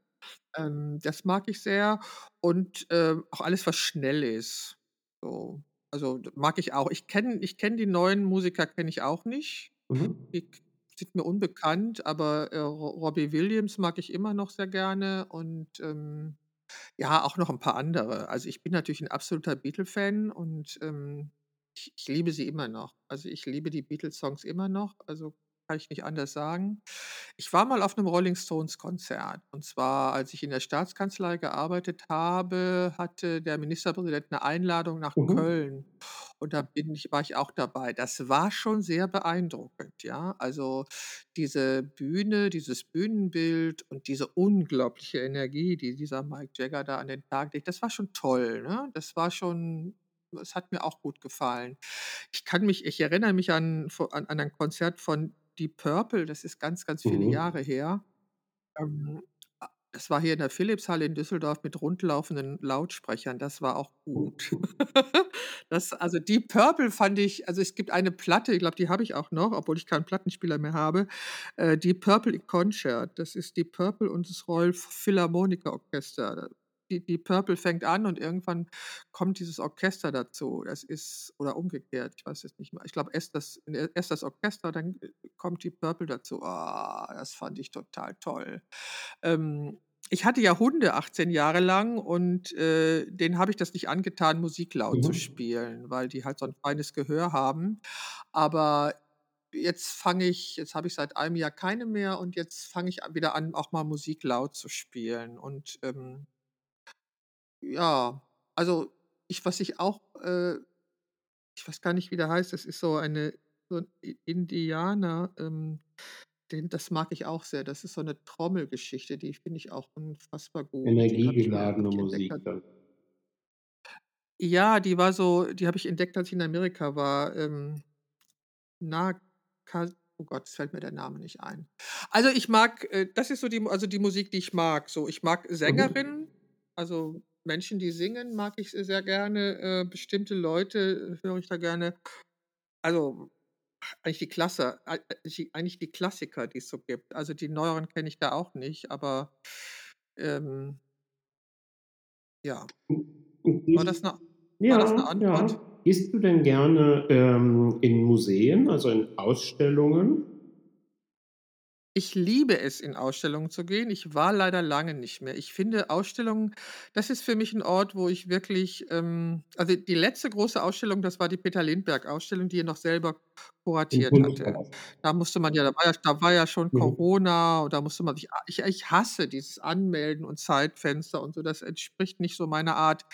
Ähm, das mag ich sehr und, ähm, auch alles, was schnell ist, so. Also, d mag ich auch. Ich kenne ich kenne die neuen Musiker kenne ich auch nicht. Mhm. Die sind mir unbekannt, aber, äh, Ro Robbie Williams mag ich immer noch sehr gerne und, ähm, ja, auch noch 'n paar andere. Also, ich bin natürlich 'n absoluter Beatle-Fan und, ähm, ich ich liebe sie immer noch. Also, ich liebe die Beatles-Songs immer noch, also, kann ich nicht anders sagen. Ich war mal auf 'nem Rolling-Stones-Konzert und zwar, als ich in der Staatskanzlei gearbeitet habe, hatte der Ministerpräsident 'ne Einladung nach Mhm. Köln und da bin ich war ich auch dabei. Das war schon sehr beeindruckend, ja? Also, diese Bühne, dieses Bühnenbild und diese unglaubliche Energie, die dieser Mick Jagger da an den Tag legt, das war schon toll, ne? Das war schon es hat mir auch gut gefallen. Ich kann mich ich erinnere mich an an an ein Konzert von Deep Purple, das ist ganz, ganz viele Mhm. Jahre her. Ähm, das war hier in der Philipshalle in Düsseldorf mit rundlaufenden Lautsprechern. Das war auch gut. Mhm. Das also, Deep Purple fand ich also, es gibt eine Platte, ich glaube, die habe ich auch noch, obwohl ich keinen Plattenspieler mehr habe, äh, Deep Purple in Concert. Das ist Deep Purple und das Royal Ph Philharmoniker Orchester. Die Deep Purple fängt an und irgendwann kommt dieses Orchester dazu. Das ist oder umgekehrt, ich weiß es nicht mehr. Ich glaube, erst das erst das Orchester, dann, äh, kommt Deep Purple dazu. Ah, das fand ich total toll. Ähm, ich hatte ja Hunde 18 Jahre lang und, äh, denen habe ich das nicht angetan, Musik laut zu Mhm. spielen, weil die halt so 'n feines Gehör haben. Aber jetzt fange ich jetzt habe ich seit einem Jahr keine mehr und jetzt fange ich wieder an, auch mal Musik laut zu spielen und, ähm ja, also, ich was ich auch, äh ich weiß gar nicht, wie der heißt, das ist so eine so 'n I Indianer, ähm Den das mag ich auch sehr. Das ist so 'ne Trommelgeschichte, die finde ich auch unfassbar gut. Energiegeladene Musik dann. Ja, die war so die habe ich entdeckt, als ich in Amerika war. Ähm, na, oh Gott, jetzt fällt mir der Name nicht ein. Also, ich mag äh, das ist so die also, die Musik, die ich mag, so. Ich mag Mhm. Sängerinnen, also, Menschen, die singen, mag ich se sehr gerne. Äh, bestimmte Leute höre ich da gerne. Also, eigentlich die Klasse ei ei eigentlich die Klassiker, die es so gibt. Also, die Neueren kenne ich da auch nicht, aber, ähm ja. War das 'ne war das 'ne Ja, Antwort? ja. Gehst du denn gerne, ähm, in Museen, also, in Ausstellungen? Ich liebe es, in Ausstellungen zu gehen. Ich war leider lange nicht mehr. Ich finde Ausstellungen das ist für mich 'n Ort, wo ich wirklich, ähm also, die letzte große Ausstellung, das war die Peter-Lindbergh-Ausstellung, die er noch selber kuratiert hatte. Da musste man ja da war ja da war ja schon Mhm. Corona und da musste man sich a ich ich hasse dieses Anmelden und Zeitfenster und so. Das entspricht nicht so meiner Art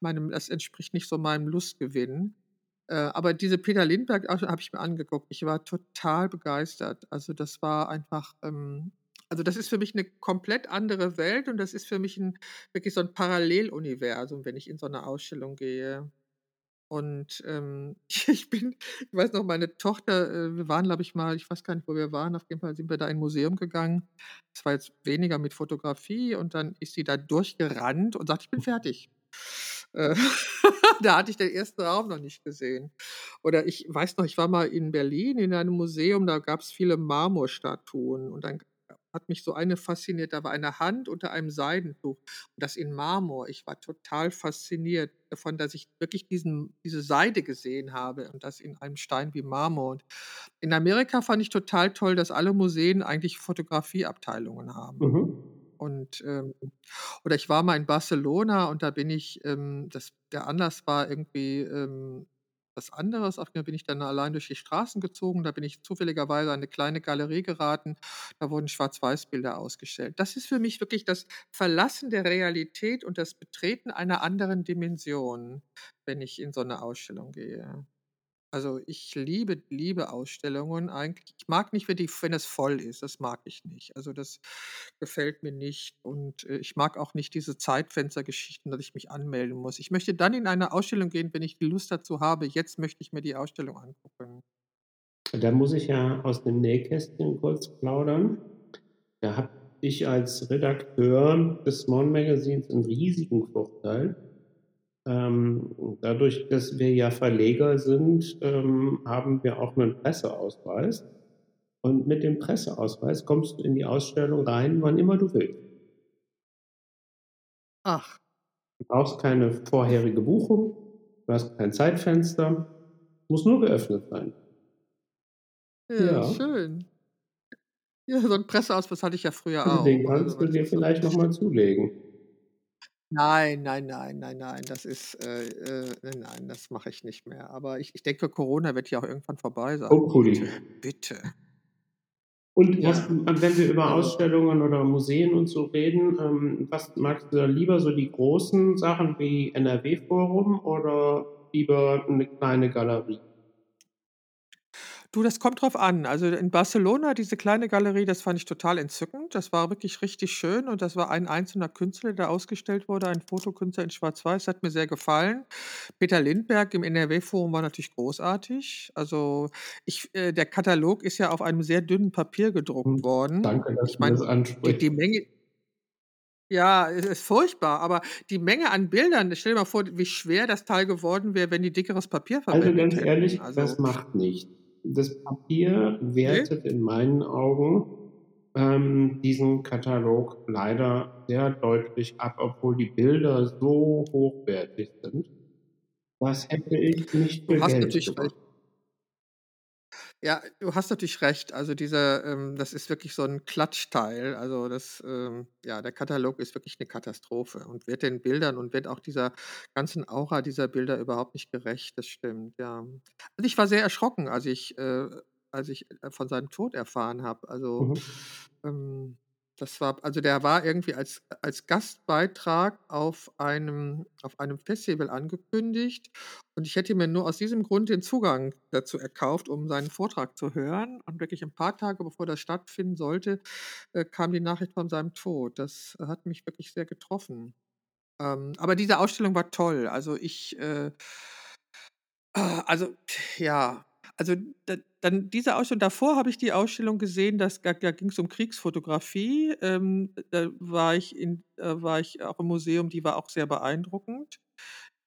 meinem das entspricht nicht so meinem Lustgewinn. Äh, aber diese Peter-Lindbergh-Ausstellung habe ich mir angeguckt. Ich war total begeistert. Also, das war einfach, ähm also, das ist für mich 'ne komplett andere Welt und das ist für mich 'n wirklich so 'n Paralleluniversum, wenn ich in so 'ne Ausstellung gehe. Und, ähm, ich bin ich weiß noch, meine Tochter äh, wir waren, glaube ich, mal ich weiß gar nicht, wo wir waren, auf jeden Fall sind wir da in 'n Museum gegangen. Das war jetzt weniger mit Fotografie und dann ist sie da durchgerannt und sagt: „Ich bin fertig.“ Äh, da hatte ich den ersten Raum noch nicht gesehen. Oder ich weiß noch, ich war mal in Berlin in einem Museum, da gab's viele Marmorstatuen und dann hat mich so eine fasziniert. Da war eine Hand unter einem Seidentuch und das in Marmor. Ich war total fasziniert davon, dass ich wirklich diesen diese Seide gesehen habe und das in einem Stein wie Marmor. Und in Amerika fand ich total toll, dass alle Museen eigentlich Fotografieabteilungen haben. Mhm. Und, ähm oder ich war mal in Barcelona und da bin ich, ähm das der Anlass war irgendwie, ähm, was anderes. Auf jeden bin ich dann allein durch die Straßen gezogen. Da bin ich zufälligerweise an 'ne kleine Galerie geraten. Da wurden Schwarz-Weiß-Bilder ausgestellt. Das ist für mich wirklich das Verlassen der Realität und das Betreten einer anderen Dimension, wenn ich in so 'ne Ausstellung gehe. Also, ich liebe liebe Ausstellungen eigentlich. Ich mag nicht, wenn die wenn es voll ist, das mag ich nicht. Also, das gefällt mir nicht und, äh, ich mag auch nicht diese Zeitfenstergeschichten, dass ich mich anmelden muss. Ich möchte dann in eine Ausstellung gehen, wenn ich die Lust dazu habe: „Jetzt möchte ich mir die Ausstellung angucken.“ Da muss ich ja aus dem Nähkästchen kurz plaudern. Da habe ich als Redakteur des Small Magazins 'n riesigen Vorteil. Ähm, dadurch, dass wir ja Verleger sind, ähm, haben wir auch 'nen Presseausweis. Und mit dem Presseausweis kommst du in die Ausstellung rein, wann immer du willst. Ach. Du brauchst keine vorherige Buchung, du hast kein Zeitfenster, muss nur geöffnet sein. Ja, Ja. schön. Ja, so 'n Presseausweis hatte ich ja früher Also, den auch, also, kannst du dir vielleicht noch mal zulegen. Nein, nein, nein, nein, nein, das ist, äh äh, nein, nein, das mache ich nicht mehr. Aber ich ich denke, Corona wird ja auch irgendwann vorbei sein. Hopefully. Bitte, bitte. Und was und wenn wir über Ausstellungen oder Museen und so reden, ähm, was magst du da lieber, so die großen Sachen wie NRW-Forum oder lieber 'ne kleine Galerie? Du, das kommt drauf an. Also, in Barcelona, diese kleine Galerie, das fand ich total entzückend. Das war wirklich richtig schön und das war ein einzelner Künstler, der ausgestellt wurde, ein Fotokünstler in Schwarz-Weiß, hat mir sehr gefallen. Peter Lindbergh im NRW-Forum war natürlich großartig. Also, ich äh, der Katalog ist ja auf einem sehr dünnen Papier gedruckt Hm, worden. danke, dass Ich du meine, das die ansprichst. die Menge Ja, es ist furchtbar, aber die Menge an Bildern stell dir mal vor, wie schwer das Teil geworden wäre, wenn die dickeres Papier Also, verwendet ganz hätten. ehrlich, das Also macht nichts. Das Papier wertet in meinen Augen, ähm, diesen Katalog leider sehr deutlich ab, obwohl die Bilder so hochwertig sind. Das hätte ich nicht Du für hast Geld natürlich gemacht. Ja, du hast natürlich recht. Also, dieser ähm, das ist wirklich so 'n Klatschteil. Also, das, ähm ja, der Katalog ist wirklich 'ne Katastrophe und wird den Bildern und wird auch dieser ganzen Aura dieser Bilder überhaupt nicht gerecht. Das stimmt, ja. Also, ich war sehr erschrocken, als ich äh, als ich, äh, von seinem Tod erfahren habe. Also, Mhm. ähm Das war also der war irgendwie als als Gastbeitrag auf einem auf einem Festival angekündigt und ich hätte mir nur aus diesem Grund den Zugang dazu erkauft, um seinen Vortrag zu hören. Und wirklich ein paar Tage, bevor das stattfinden sollte, äh, kam die Nachricht von seinem Tod. Das hat mich wirklich sehr getroffen. Ähm, aber diese Ausstellung war toll. Also ich, äh ah, also ja, also da dann diese Ausstellung davor habe ich die Ausstellung gesehen, das da da ging's um Kriegsfotografie. Ähm, da war ich in äh, war ich auch im Museum, die war auch sehr beeindruckend.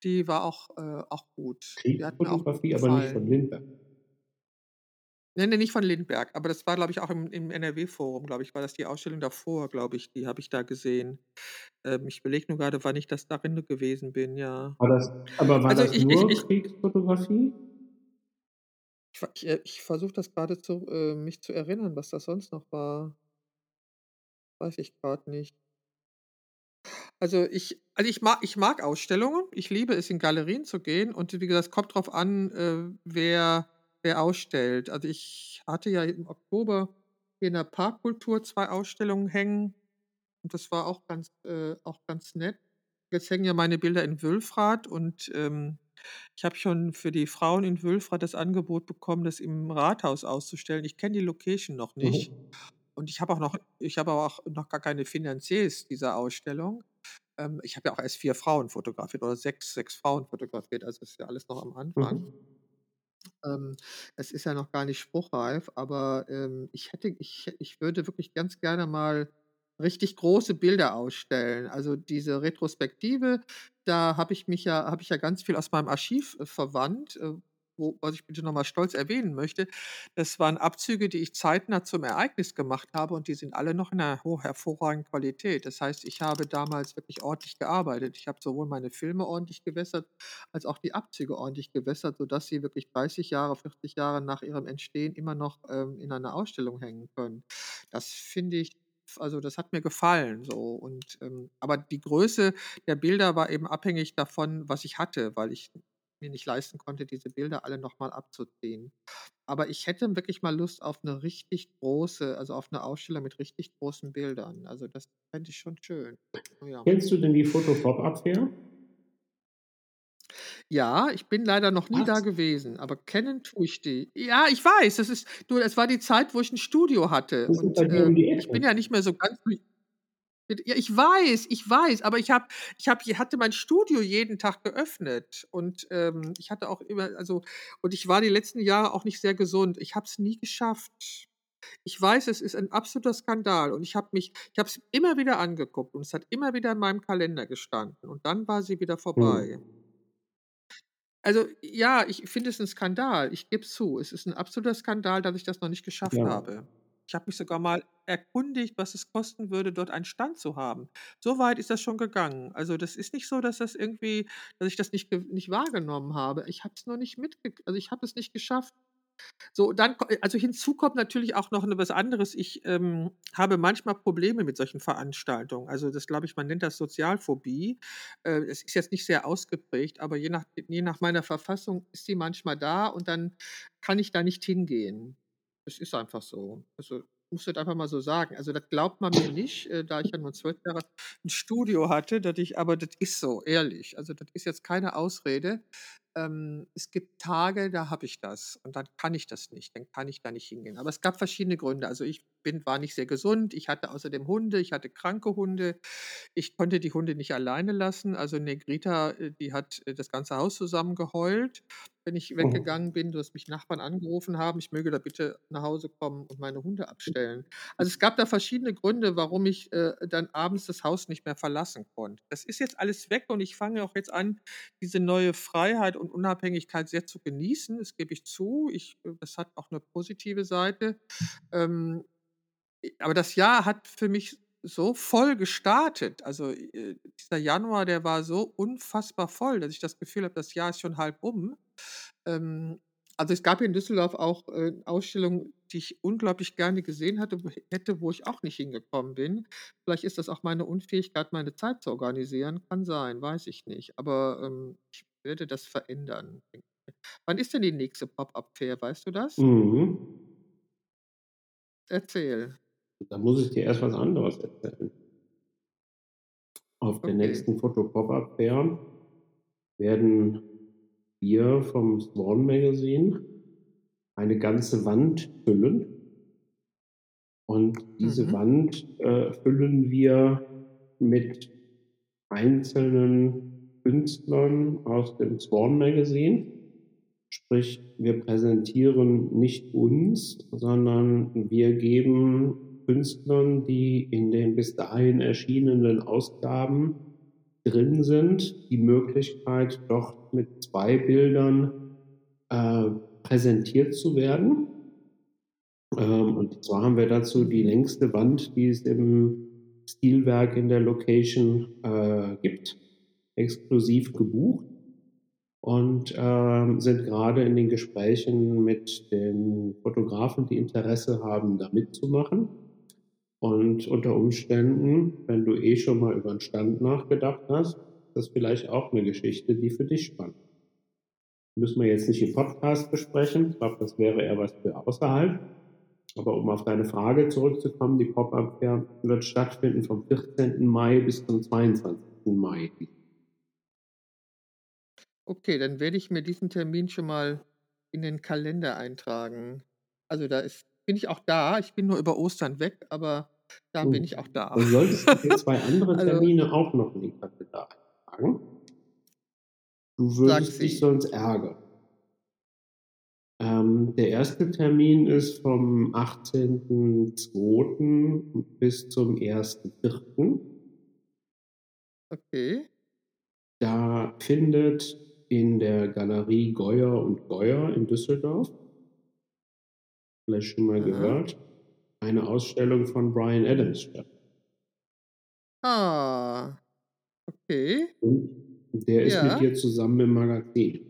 Die war auch äh, auch gut. Mir auch Kriegsfotografie, aber nicht von. Lindbergh. Ne, ne, nicht von Lindbergh, aber das war, glaube ich, auch im im NRW-Forum, glaube ich, war das die Ausstellung davor, glaube ich, die habe ich da gesehen. Ähm, ich überlege nur grade, wann ich das darin gewesen bin, ja. War das aber war Also das ich nur ich Kriegsfotografie? Ich ver ich, äh ich versuche das grade zu äh, mich zu erinnern, was das sonst noch war. Weiß ich grad nicht. Also ich also ich mag ich mag Ausstellungen. Ich liebe es, in Galerien zu gehen und wie gesagt, es kommt drauf an, äh, wer wer ausstellt. Also ich hatte ja im Oktober hier in der Parkkultur 2 Ausstellungen hängen und das war auch ganz äh, auch ganz nett. Jetzt hängen ja meine Bilder in Wülfrath und, ähm, ich habe schon für die Frauen in Wülfrath das Angebot bekommen, das im Rathaus auszustellen. Ich kenne die Location noch nicht Mhm. und ich habe auch noch ich habe auch noch gar keine Finanziers dieser Ausstellung. Ähm, ich habe ja auch erst 4 Frauen fotografiert oder 6 6 Frauen fotografiert, also ist ja alles noch am Anfang. Mhm. Ähm, es ist ja noch gar nicht spruchreif, aber, ähm, ich hätte ich ich würde wirklich ganz gerne mal richtig große Bilder ausstellen. Also diese Retrospektive, da habe ich mich ja habe ich ja ganz viel aus meinem Archiv, äh, verwandt, äh, wo was ich bitte noch mal stolz erwähnen möchte. Das waren Abzüge, die ich zeitnah zum Ereignis gemacht habe und die sind alle noch in 'ner ho hervorragenden Qualität. Das heißt, ich habe damals wirklich ordentlich gearbeitet. Ich habe sowohl meine Filme ordentlich gewässert, als auch die Abzüge ordentlich gewässert, sodass sie wirklich 30 Jahre, 40 Jahre nach ihrem Entstehen immer noch, ähm, in einer Ausstellung hängen können. Das finde ich also das hat mir gefallen so und, ähm aber die Größe der Bilder war eben abhängig davon, was ich hatte, weil ich mir nicht leisten konnte, diese Bilder alle noch mal abzuziehen. Aber ich hätte wirklich mal Lust auf 'ne richtig große also auf 'ne Ausstellung mit richtig großen Bildern. Also das fände ich schon schön. Ja. Kennst du denn die Foto-Pop-Up-Fair? Ja, ich bin leider noch nie da Was? gewesen, aber kennen tue ich die. Ja, ich weiß, das ist du, es war die Zeit, wo ich 'n Studio hatte bei und, dir um die ähm, ich bin ja nicht mehr so ganz? Ja, ich weiß, ich weiß, aber ich habe ich habe ich hatte mein Studio jeden Tag geöffnet und, ähm, ich hatte auch immer also und ich war die letzten Jahre auch nicht sehr gesund. Ich habe es nie geschafft. Ich weiß, es ist ein absoluter Skandal und ich habe mich ich habe es immer wieder angeguckt und es hat immer wieder in meinem Kalender gestanden und dann war sie wieder vorbei. Mhm. Also, ja, ich finde es 'n Skandal. Ich gebe es zu. Es ist 'n absoluter Skandal, dass ich das noch nicht geschafft Ja. habe. Ich habe mich sogar mal erkundigt, was es kosten würde, dort einen Stand zu haben. So weit ist das schon gegangen. Also, das ist nicht so, dass das irgendwie dass ich das nicht nicht wahrgenommen habe. Ich habe es nur nicht mitgek also, ich habe es nicht geschafft. So, dann ko also hinzu kommt natürlich auch noch 'ne was anderes. Ich, ähm, habe manchmal Probleme mit solchen Veranstaltungen. Also, das glaube ich, man nennt das Sozialphobie. Äh, es ist jetzt nicht sehr ausgeprägt, aber je nach je nach meiner Verfassung ist sie manchmal da und dann kann ich da nicht hingehen. Es ist einfach so. Also, muss das einfach mal so sagen. Also, das glaubt man mir nicht, äh, da ich ja nur 12 Jahre 'n Studio hatte, dass ich aber das ist so, ehrlich. Also, das ist jetzt keine Ausrede. Ähm, es gibt Tage, da habe ich das und dann kann ich das nicht. Dann kann ich da nicht hingehen. Aber es gab verschiedene Gründe. Also, ich bin war nicht sehr gesund. Ich hatte außerdem Hunde. Ich hatte kranke Hunde. Ich konnte die Hunde nicht alleine lassen. Also, Negrita, äh, die hat, äh, das ganze Haus zusammen geheult, wenn ich Mhm. weggegangen bin, dass mich Nachbarn angerufen haben, ich möge da bitte nach Hause kommen und meine Hunde abstellen. Also, es gab da verschiedene Gründe, warum ich, äh, dann abends das Haus nicht mehr verlassen konnte. Das ist jetzt alles weg und ich fange auch jetzt an, diese neue Freiheit und Unabhängigkeit sehr zu genießen. Das gebe ich zu. Ich äh, das hat auch 'ne positive Seite. Ähm, äh, aber das Jahr hat für mich so voll gestartet. Also, äh, dieser Januar, der war so unfassbar voll, dass ich das Gefühl habe, das Jahr ist schon halb um. Ähm, also, es gab hier in Düsseldorf auch, äh, Ausstellungen, die ich unglaublich gerne gesehen hatte wo hätte, wo ich auch nicht hingekommen bin. Vielleicht ist das auch meine Unfähigkeit, meine Zeit zu organisieren. Kann sein, weiß ich nicht. Aber, ähm, ich werde das verändern. Wann ist denn die nächste Pop-Up Fair, weißt du das? Mhm. Erzähl. Da muss ich dir erst was anderes erzählen. Auf der Okay. nächsten Foto-Pop-Up Fair werden wir vom Swan Magazine eine ganze Wand füllen. Und diese Mhm. Wand äh, füllen wir mit einzelnen Künstlern aus dem Swan Magazine. Sprich, wir präsentieren nicht uns, sondern wir geben Künstlern, die in den bis dahin erschienenen Ausgaben drin sind, die Möglichkeit, dort mit zwei Bildern äh, präsentiert zu werden. Ähm, und zwar haben wir dazu die längste Wand, die es im Stilwerk in der Location äh, gibt, exklusiv gebucht und ähm, sind gerade in den Gesprächen mit den Fotografen, die Interesse haben, da mitzumachen. Und unter Umständen, wenn du eh schon mal über den Stand nachgedacht hast, ist das vielleicht auch eine Geschichte, die für dich spannend ist. Müssen wir jetzt nicht im Podcast besprechen. Ich glaube, das wäre eher was für außerhalb. Aber um auf deine Frage zurückzukommen, die Pop-Up Fair wird stattfinden vom 14. Mai bis zum 22. Mai. Okay, dann werde ich mir diesen Termin schon mal in den Kalender eintragen. Also da ist, bin ich auch da. Ich bin nur über Ostern weg, aber da bin Gut. ich auch da. Und solltest du dir zwei andere Also, Termine auch noch in die Kalender eintragen? Du würdest dich sonst ärgern. Ähm, der erste Termin ist vom 18.02. bis zum 1.04. Okay. Da findet in der Galerie Geuer und Geuer in Düsseldorf, vielleicht schon mal Aha. gehört, eine Ausstellung von Brian Adams statt. Ah, okay. Und der ist mit Ja. dir zusammen im Magazin.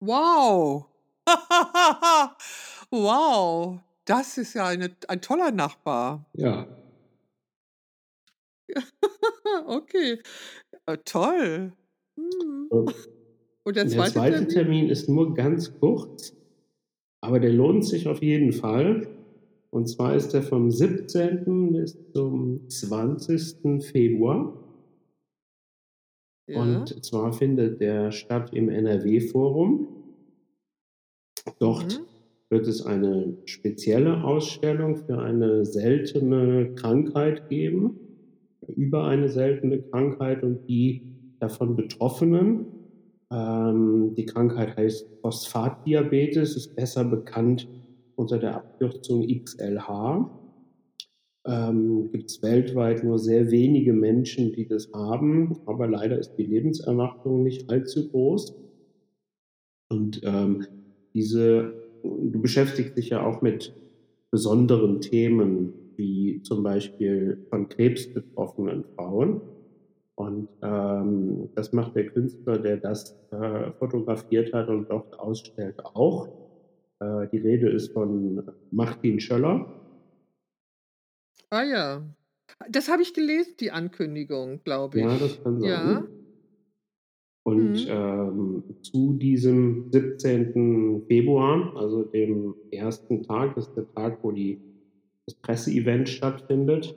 Wow. wow. Das ist ja eine, ein toller Nachbar. Ja, okay. Äh, toll. Hm. und Und der der zweite zweite Termin? Termin ist nur ganz kurz, aber der lohnt sich auf jeden Fall. Und zwar ist der vom 17. bis zum 20. Februar. Ja. Und zwar findet der statt im NRW-Forum. Dort Mhm. wird es eine spezielle Ausstellung für eine seltene Krankheit geben, über eine seltene Krankheit und die davon Betroffenen. Ähm, die Krankheit heißt Phosphatdiabetes, ist besser bekannt unter der Abkürzung XLH. Ähm, Gibt es weltweit nur sehr wenige Menschen, die das haben, aber leider ist die Lebenserwartung nicht allzu groß. Und ähm, diese, du beschäftigst dich ja auch mit besonderen Themen, wie zum Beispiel von Krebs betroffenen Frauen. Und ähm, das macht der Künstler, der das äh, fotografiert hat und dort ausstellt, auch. Äh, die Rede ist von Martin Schöller. Ah ja. Das habe ich gelesen, die Ankündigung, glaube Ja, ich. das kann sein. Ja. Und Mhm. ähm, zu diesem 17. Februar, also dem ersten Tag, das ist der Tag, wo die, das Presseevent stattfindet,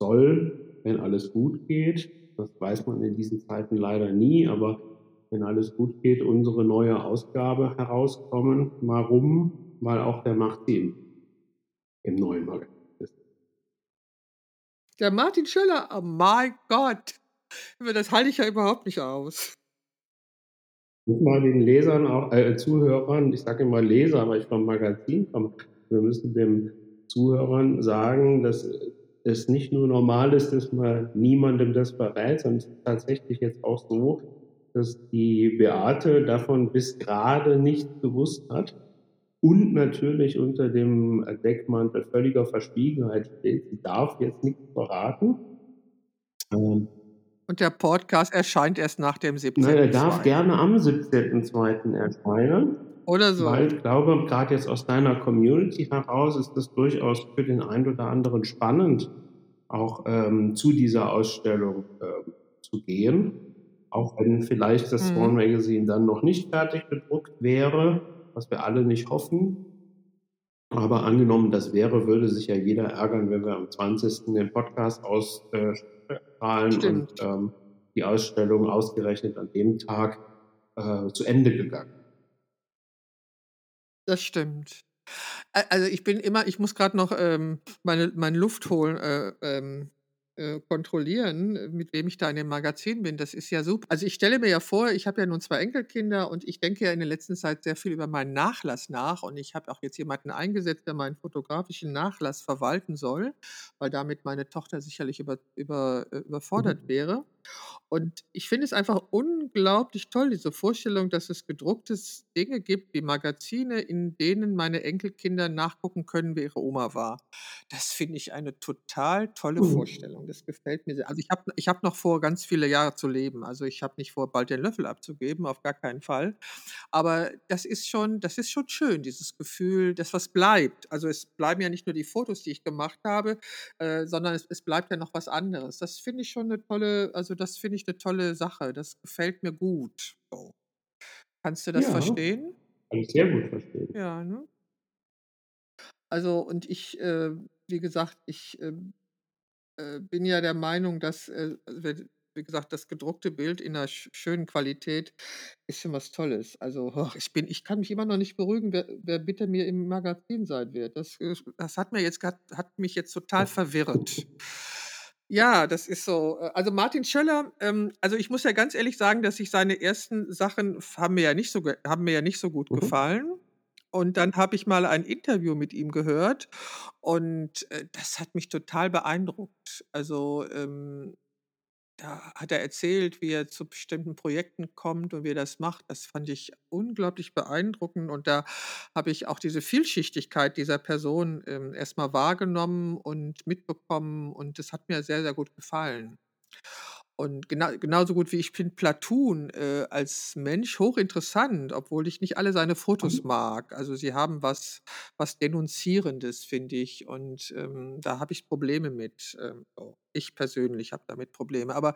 soll, wenn alles gut geht, das weiß man in diesen Zeiten leider nie, aber wenn alles gut geht, unsere neue Ausgabe herauskommen. Warum? Weil auch der Martin im neuen Magazin ist. Der Martin Schöller, oh mein Gott. Das halte ich ja überhaupt nicht aus. Muss mal den Lesern auch, äh, Zuhörern, ich sage immer Leser, weil ich vom Magazin komme, wir müssen den Zuhörern sagen, dass es nicht nur normal ist, dass man niemandem das verrät, sondern es ist tatsächlich jetzt auch so, dass die Beate davon bis gerade nichts gewusst hat und natürlich unter dem Deckmantel völliger Verschwiegenheit steht. Sie darf jetzt nichts verraten. Ähm, Und der Podcast erscheint erst nach dem Nein, er darf 17.2. gerne am 17.02. erscheinen. Oder so. Weil ich glaube, gerade jetzt aus deiner Community heraus ist das durchaus für den einen oder anderen spannend, auch ähm, zu dieser Ausstellung ähm, zu gehen. Auch wenn vielleicht das Mhm. Swan Magazine dann noch nicht fertig gedruckt wäre, was wir alle nicht hoffen. Aber angenommen, das wäre, würde sich ja jeder ärgern, wenn wir am 20. den Podcast ausstrahlen Stimmt. und ähm, die Ausstellung ausgerechnet an dem Tag äh, zu Ende gegangen. Das stimmt. Also, ich bin immer ich muss grad noch, ähm, meine meine Luft holen, äh, ähm, äh, kontrollieren, mit wem ich da in dem Magazin bin. Das ist ja sup also, ich stelle mir ja vor, ich habe ja nun 2 Enkelkinder und ich denke ja in der letzten Zeit sehr viel über meinen Nachlass nach und ich habe auch jetzt jemanden eingesetzt, der meinen fotografischen Nachlass verwalten soll, weil damit meine Tochter sicherlich über über äh, überfordert Mhm. wäre. Und ich finde es einfach unglaublich toll, diese Vorstellung, dass es gedrucktes Dinge gibt wie Magazine, in denen meine Enkelkinder nachgucken können, wer ihre Oma war. Das finde ich eine total tolle Mhm. Vorstellung. Das gefällt mir sehr. Also, ich habe ich habe noch vor, ganz viele Jahre zu leben. Also, ich habe nicht vor, bald den Löffel abzugeben, auf gar keinen Fall. Aber das ist schon das ist schon schön, dieses Gefühl, dass was bleibt. Also, es bleiben ja nicht nur die Fotos, die ich gemacht habe, äh, sondern es es bleibt ja noch was anderes. Das finde ich schon 'ne tolle also, das finde ich 'ne tolle Sache. Das gefällt mir gut, so. Kannst du das Ja, verstehen? kann ich sehr gut verstehen. Ja, ne? Also, und ich, äh wie gesagt, ich, ähm, äh, bin ja der Meinung, dass, äh, wie gesagt, das gedruckte Bild in 'ner sch schönen Qualität ist schon was Tolles. Also, ich bin ich kann mich immer noch nicht beruhigen, wer wer bitte mir im Magazin sein wird. Das ist das hat mir jetzt hat mich jetzt total verwirrt. Ja, das ist so äh, also, Martin Schöller, ähm also, ich muss ja ganz ehrlich sagen, dass ich seine ersten Sachen haben mir ja nicht so haben mir ja nicht so gut Mhm. gefallen. Und dann habe ich mal ein Interview mit ihm gehört und, äh, das hat mich total beeindruckt. Also, ähm, da hat er erzählt, wie er zu bestimmten Projekten kommt und wie er das macht. Das fand ich unglaublich beeindruckend und da habe ich auch diese Vielschichtigkeit dieser Person, ähm, erst mal wahrgenommen und mitbekommen und das hat mir sehr, sehr gut gefallen. Und gena genauso gut wie ich finde Platoon, äh, als Mensch hochinteressant, obwohl ich nicht alle seine Fotos Mhm. mag. Also, sie haben was was Denunzierendes, finde ich und, ähm, da habe ich Probleme mit, ähm, so. Ich persönlich habe damit Probleme. Aber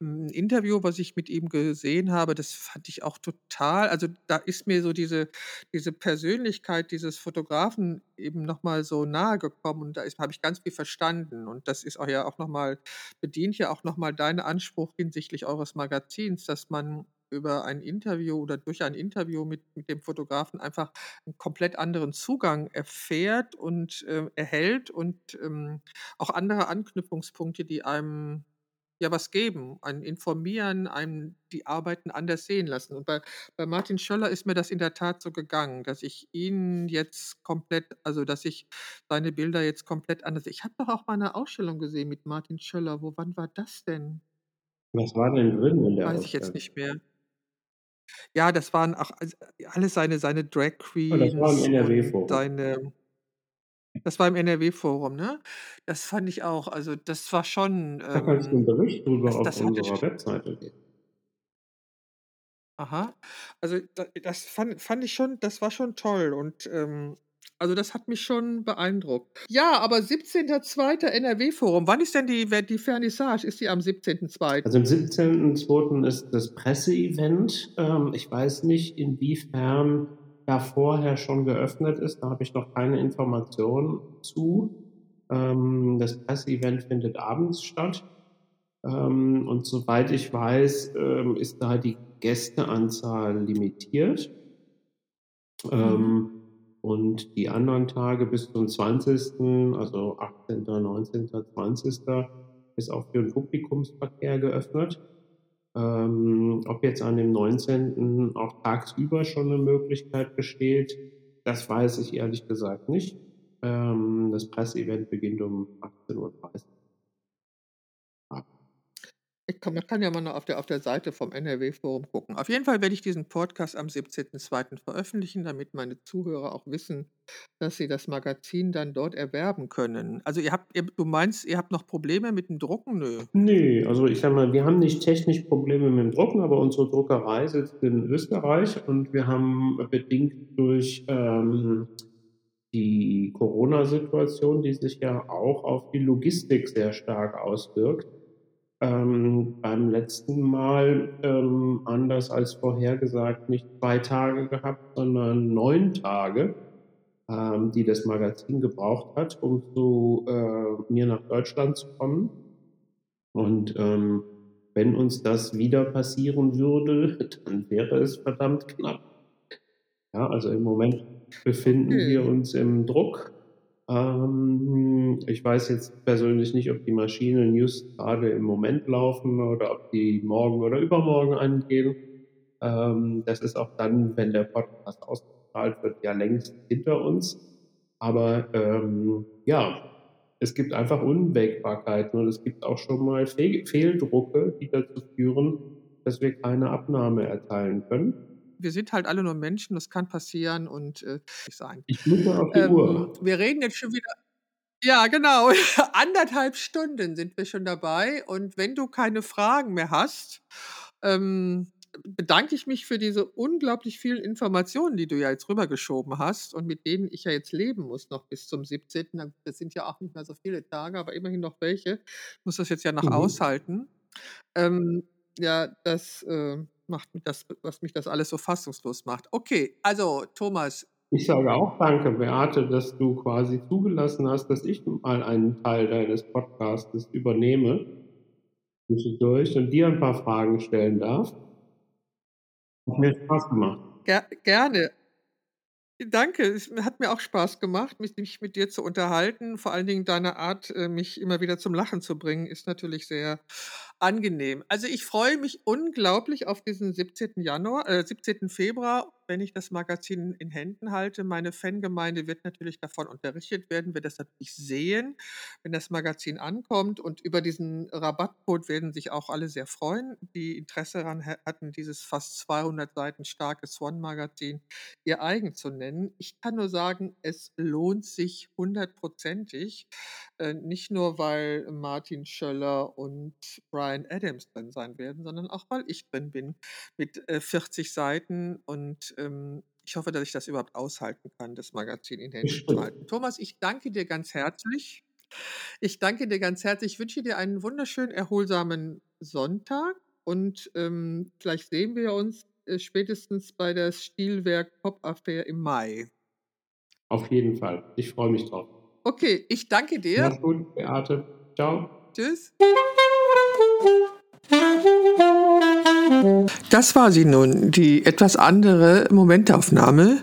'n Interview, was ich mit ihm gesehen habe, das fand ich auch total also, da ist mir so diese diese Persönlichkeit dieses Fotografen eben noch mal so nahegekommen und da habe ich ganz viel verstanden. Und das ist auch ja auch noch mal bedient ja auch noch mal deinen Anspruch hinsichtlich eures Magazins, dass man über ein Interview oder durch ein Interview mit mit dem Fotografen einfach 'n komplett anderen Zugang erfährt und, äh, erhält und, ähm, auch andere Anknüpfungspunkte, die einem ja was geben, einen informieren, einem die Arbeiten anders sehen lassen. Und bei bei Martin Schöller ist mir das in der Tat so gegangen, dass ich ihn jetzt komplett also, dass ich seine Bilder jetzt komplett anders ich habe doch auch mal 'ne Ausstellung gesehen mit Martin Schöller. Wo wann war das denn? Was war denn drin in der Weiß ich jetzt Ausstellung? nicht mehr. Ja, das waren auch als alles seine seine Drag Ah, das war im Queens und NRW-Forum. seine das war im NRW-Forum, ne? Das fand ich auch. Also, das war schon, Da kannst du ähm Bericht drüber das auf das hatte unserer sch Webseite. Aha. Also, da das fand fand ich schon das war schon toll und, ähm also, das hat mich schon beeindruckt. Ja, aber 17.2. NRW-Forum. Wann ist denn die die Vernissage? Ist die am Also, am 17.2.? 17.2. ist das Presseevent. Ähm, ich weiß nicht, inwiefern da vorher schon geöffnet ist. Da habe ich noch keine Informationen zu. Ähm, das Presseevent findet abends statt. Ähm, und soweit ich weiß, ähm, ist da die Gästeanzahl limitiert. Mhm. Und die anderen Tage bis zum 20., also 18., 19., 20., ist auch für 'n Publikumsverkehr geöffnet. Ähm, ob jetzt an dem 19. auch tagsüber schon 'ne Möglichkeit besteht, das weiß ich ehrlich gesagt nicht. Ähm, das Presseevent beginnt um 18:30. Ah. Kann man kann ja mal noch auf der auf der Seite vom NRW-Forum gucken. Auf jeden Fall werde ich diesen Podcast am 17.2. veröffentlichen, damit meine Zuhörer auch wissen, dass sie das Magazin dann dort erwerben können. Also, ihr habt ihr du meinst, ihr habt noch Probleme mit dem Drucken? Nö. Ne, also, ich sage mal, wir haben nicht technisch Probleme mit dem Drucken, aber unsere Druckerei sitzt in Österreich und wir haben bedingt durch, ähm, die Corona-Situation, die sich ja auch auf die Logistik sehr stark auswirkt, ähm, beim letzten Mal, ähm, anders als vorhergesagt, nicht 2 Tage gehabt, sondern 9 Tage. ähm, die das Magazin gebraucht hat, um zu äh, mir nach Deutschland zu kommen. Und ähm, wenn uns das wieder passieren würde, dann wäre es verdammt knapp. Ja, also im Moment befinden wir uns im Druck. Ähm, ich weiß jetzt persönlich nicht, ob die Maschinen just gerade im Moment laufen oder ob die morgen oder übermorgen angehen. Ähm, das ist auch dann, wenn der Podcast ausgestrahlt wird, ja längst hinter uns. Aber ähm, ja, es gibt einfach Unwägbarkeiten und es gibt auch schon mal Fe Fehldrucke, die dazu führen, dass wir keine Abnahme erteilen können. Wir sind halt alle nur Menschen, das kann passieren und äh, sein. Ich blicke auf die Ähm, Uhr. wir reden jetzt schon wieder. Ja, genau. Anderthalb Stunden sind wir schon dabei. Und wenn du keine Fragen mehr hast, ähm, bedanke ich mich für diese unglaublich vielen Informationen, die du ja jetzt rübergeschoben hast und mit denen ich ja jetzt leben muss noch bis zum 17. Das sind ja auch nicht mehr so viele Tage, aber immerhin noch welche. Ich muss das jetzt ja noch Mhm. aushalten. Ähm, ja, das äh, macht mich das, was mich das alles so fassungslos macht. Okay, also Thomas, Ich sage auch danke, Beate, dass du quasi zugelassen hast, dass ich mal einen Teil deines Podcastes übernehme zwischendurch und dir ein paar Fragen stellen darf. Hat mir Spaß gemacht. ger gerne. Danke, es hat mir auch Spaß gemacht, mich, mich mit dir zu unterhalten. Vor allen Dingen deine Art, äh, mich immer wieder zum Lachen zu bringen, ist natürlich sehr angenehm. Also ich freue mich unglaublich auf diesen 17. Januar, äh, 17. Februar, wenn ich das Magazin in Händen halte. Meine Fangemeinde wird natürlich davon unterrichtet werden, wird das natürlich sehen, wenn das Magazin ankommt. Und über diesen Rabattcode werden sich auch alle sehr freuen, die Interesse daran ha- hatten, dieses fast 200 Seiten starke Swan-Magazin ihr eigen zu nennen. Ich kann nur sagen, es lohnt sich hundertprozentig. Äh, nicht nur, weil Martin Schöller und Brian Adams drin sein werden, sondern auch, weil ich drin bin mit äh, 40 Seiten und ähm, ich hoffe, dass ich das überhaupt aushalten kann, das Magazin in Händen zu halten. Thomas, ich danke dir ganz herzlich. Ich danke dir ganz herzlich. Ich wünsche dir einen wunderschönen, erholsamen Sonntag und ähm, vielleicht sehen wir uns äh, spätestens bei der Stilwerk Pop Affair im Mai. Auf jeden Fall. Ich freue mich drauf. Okay, ich danke dir. Mach's gut, Beate. Ciao. Tschüss. Das war sie nun, die etwas andere Momentaufnahme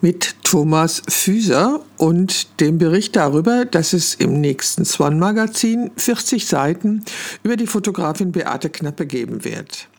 mit Thomas Füser und dem Bericht darüber, dass es im nächsten Swan Magazin 40 Seiten über die Fotografin Beate Knappe geben wird.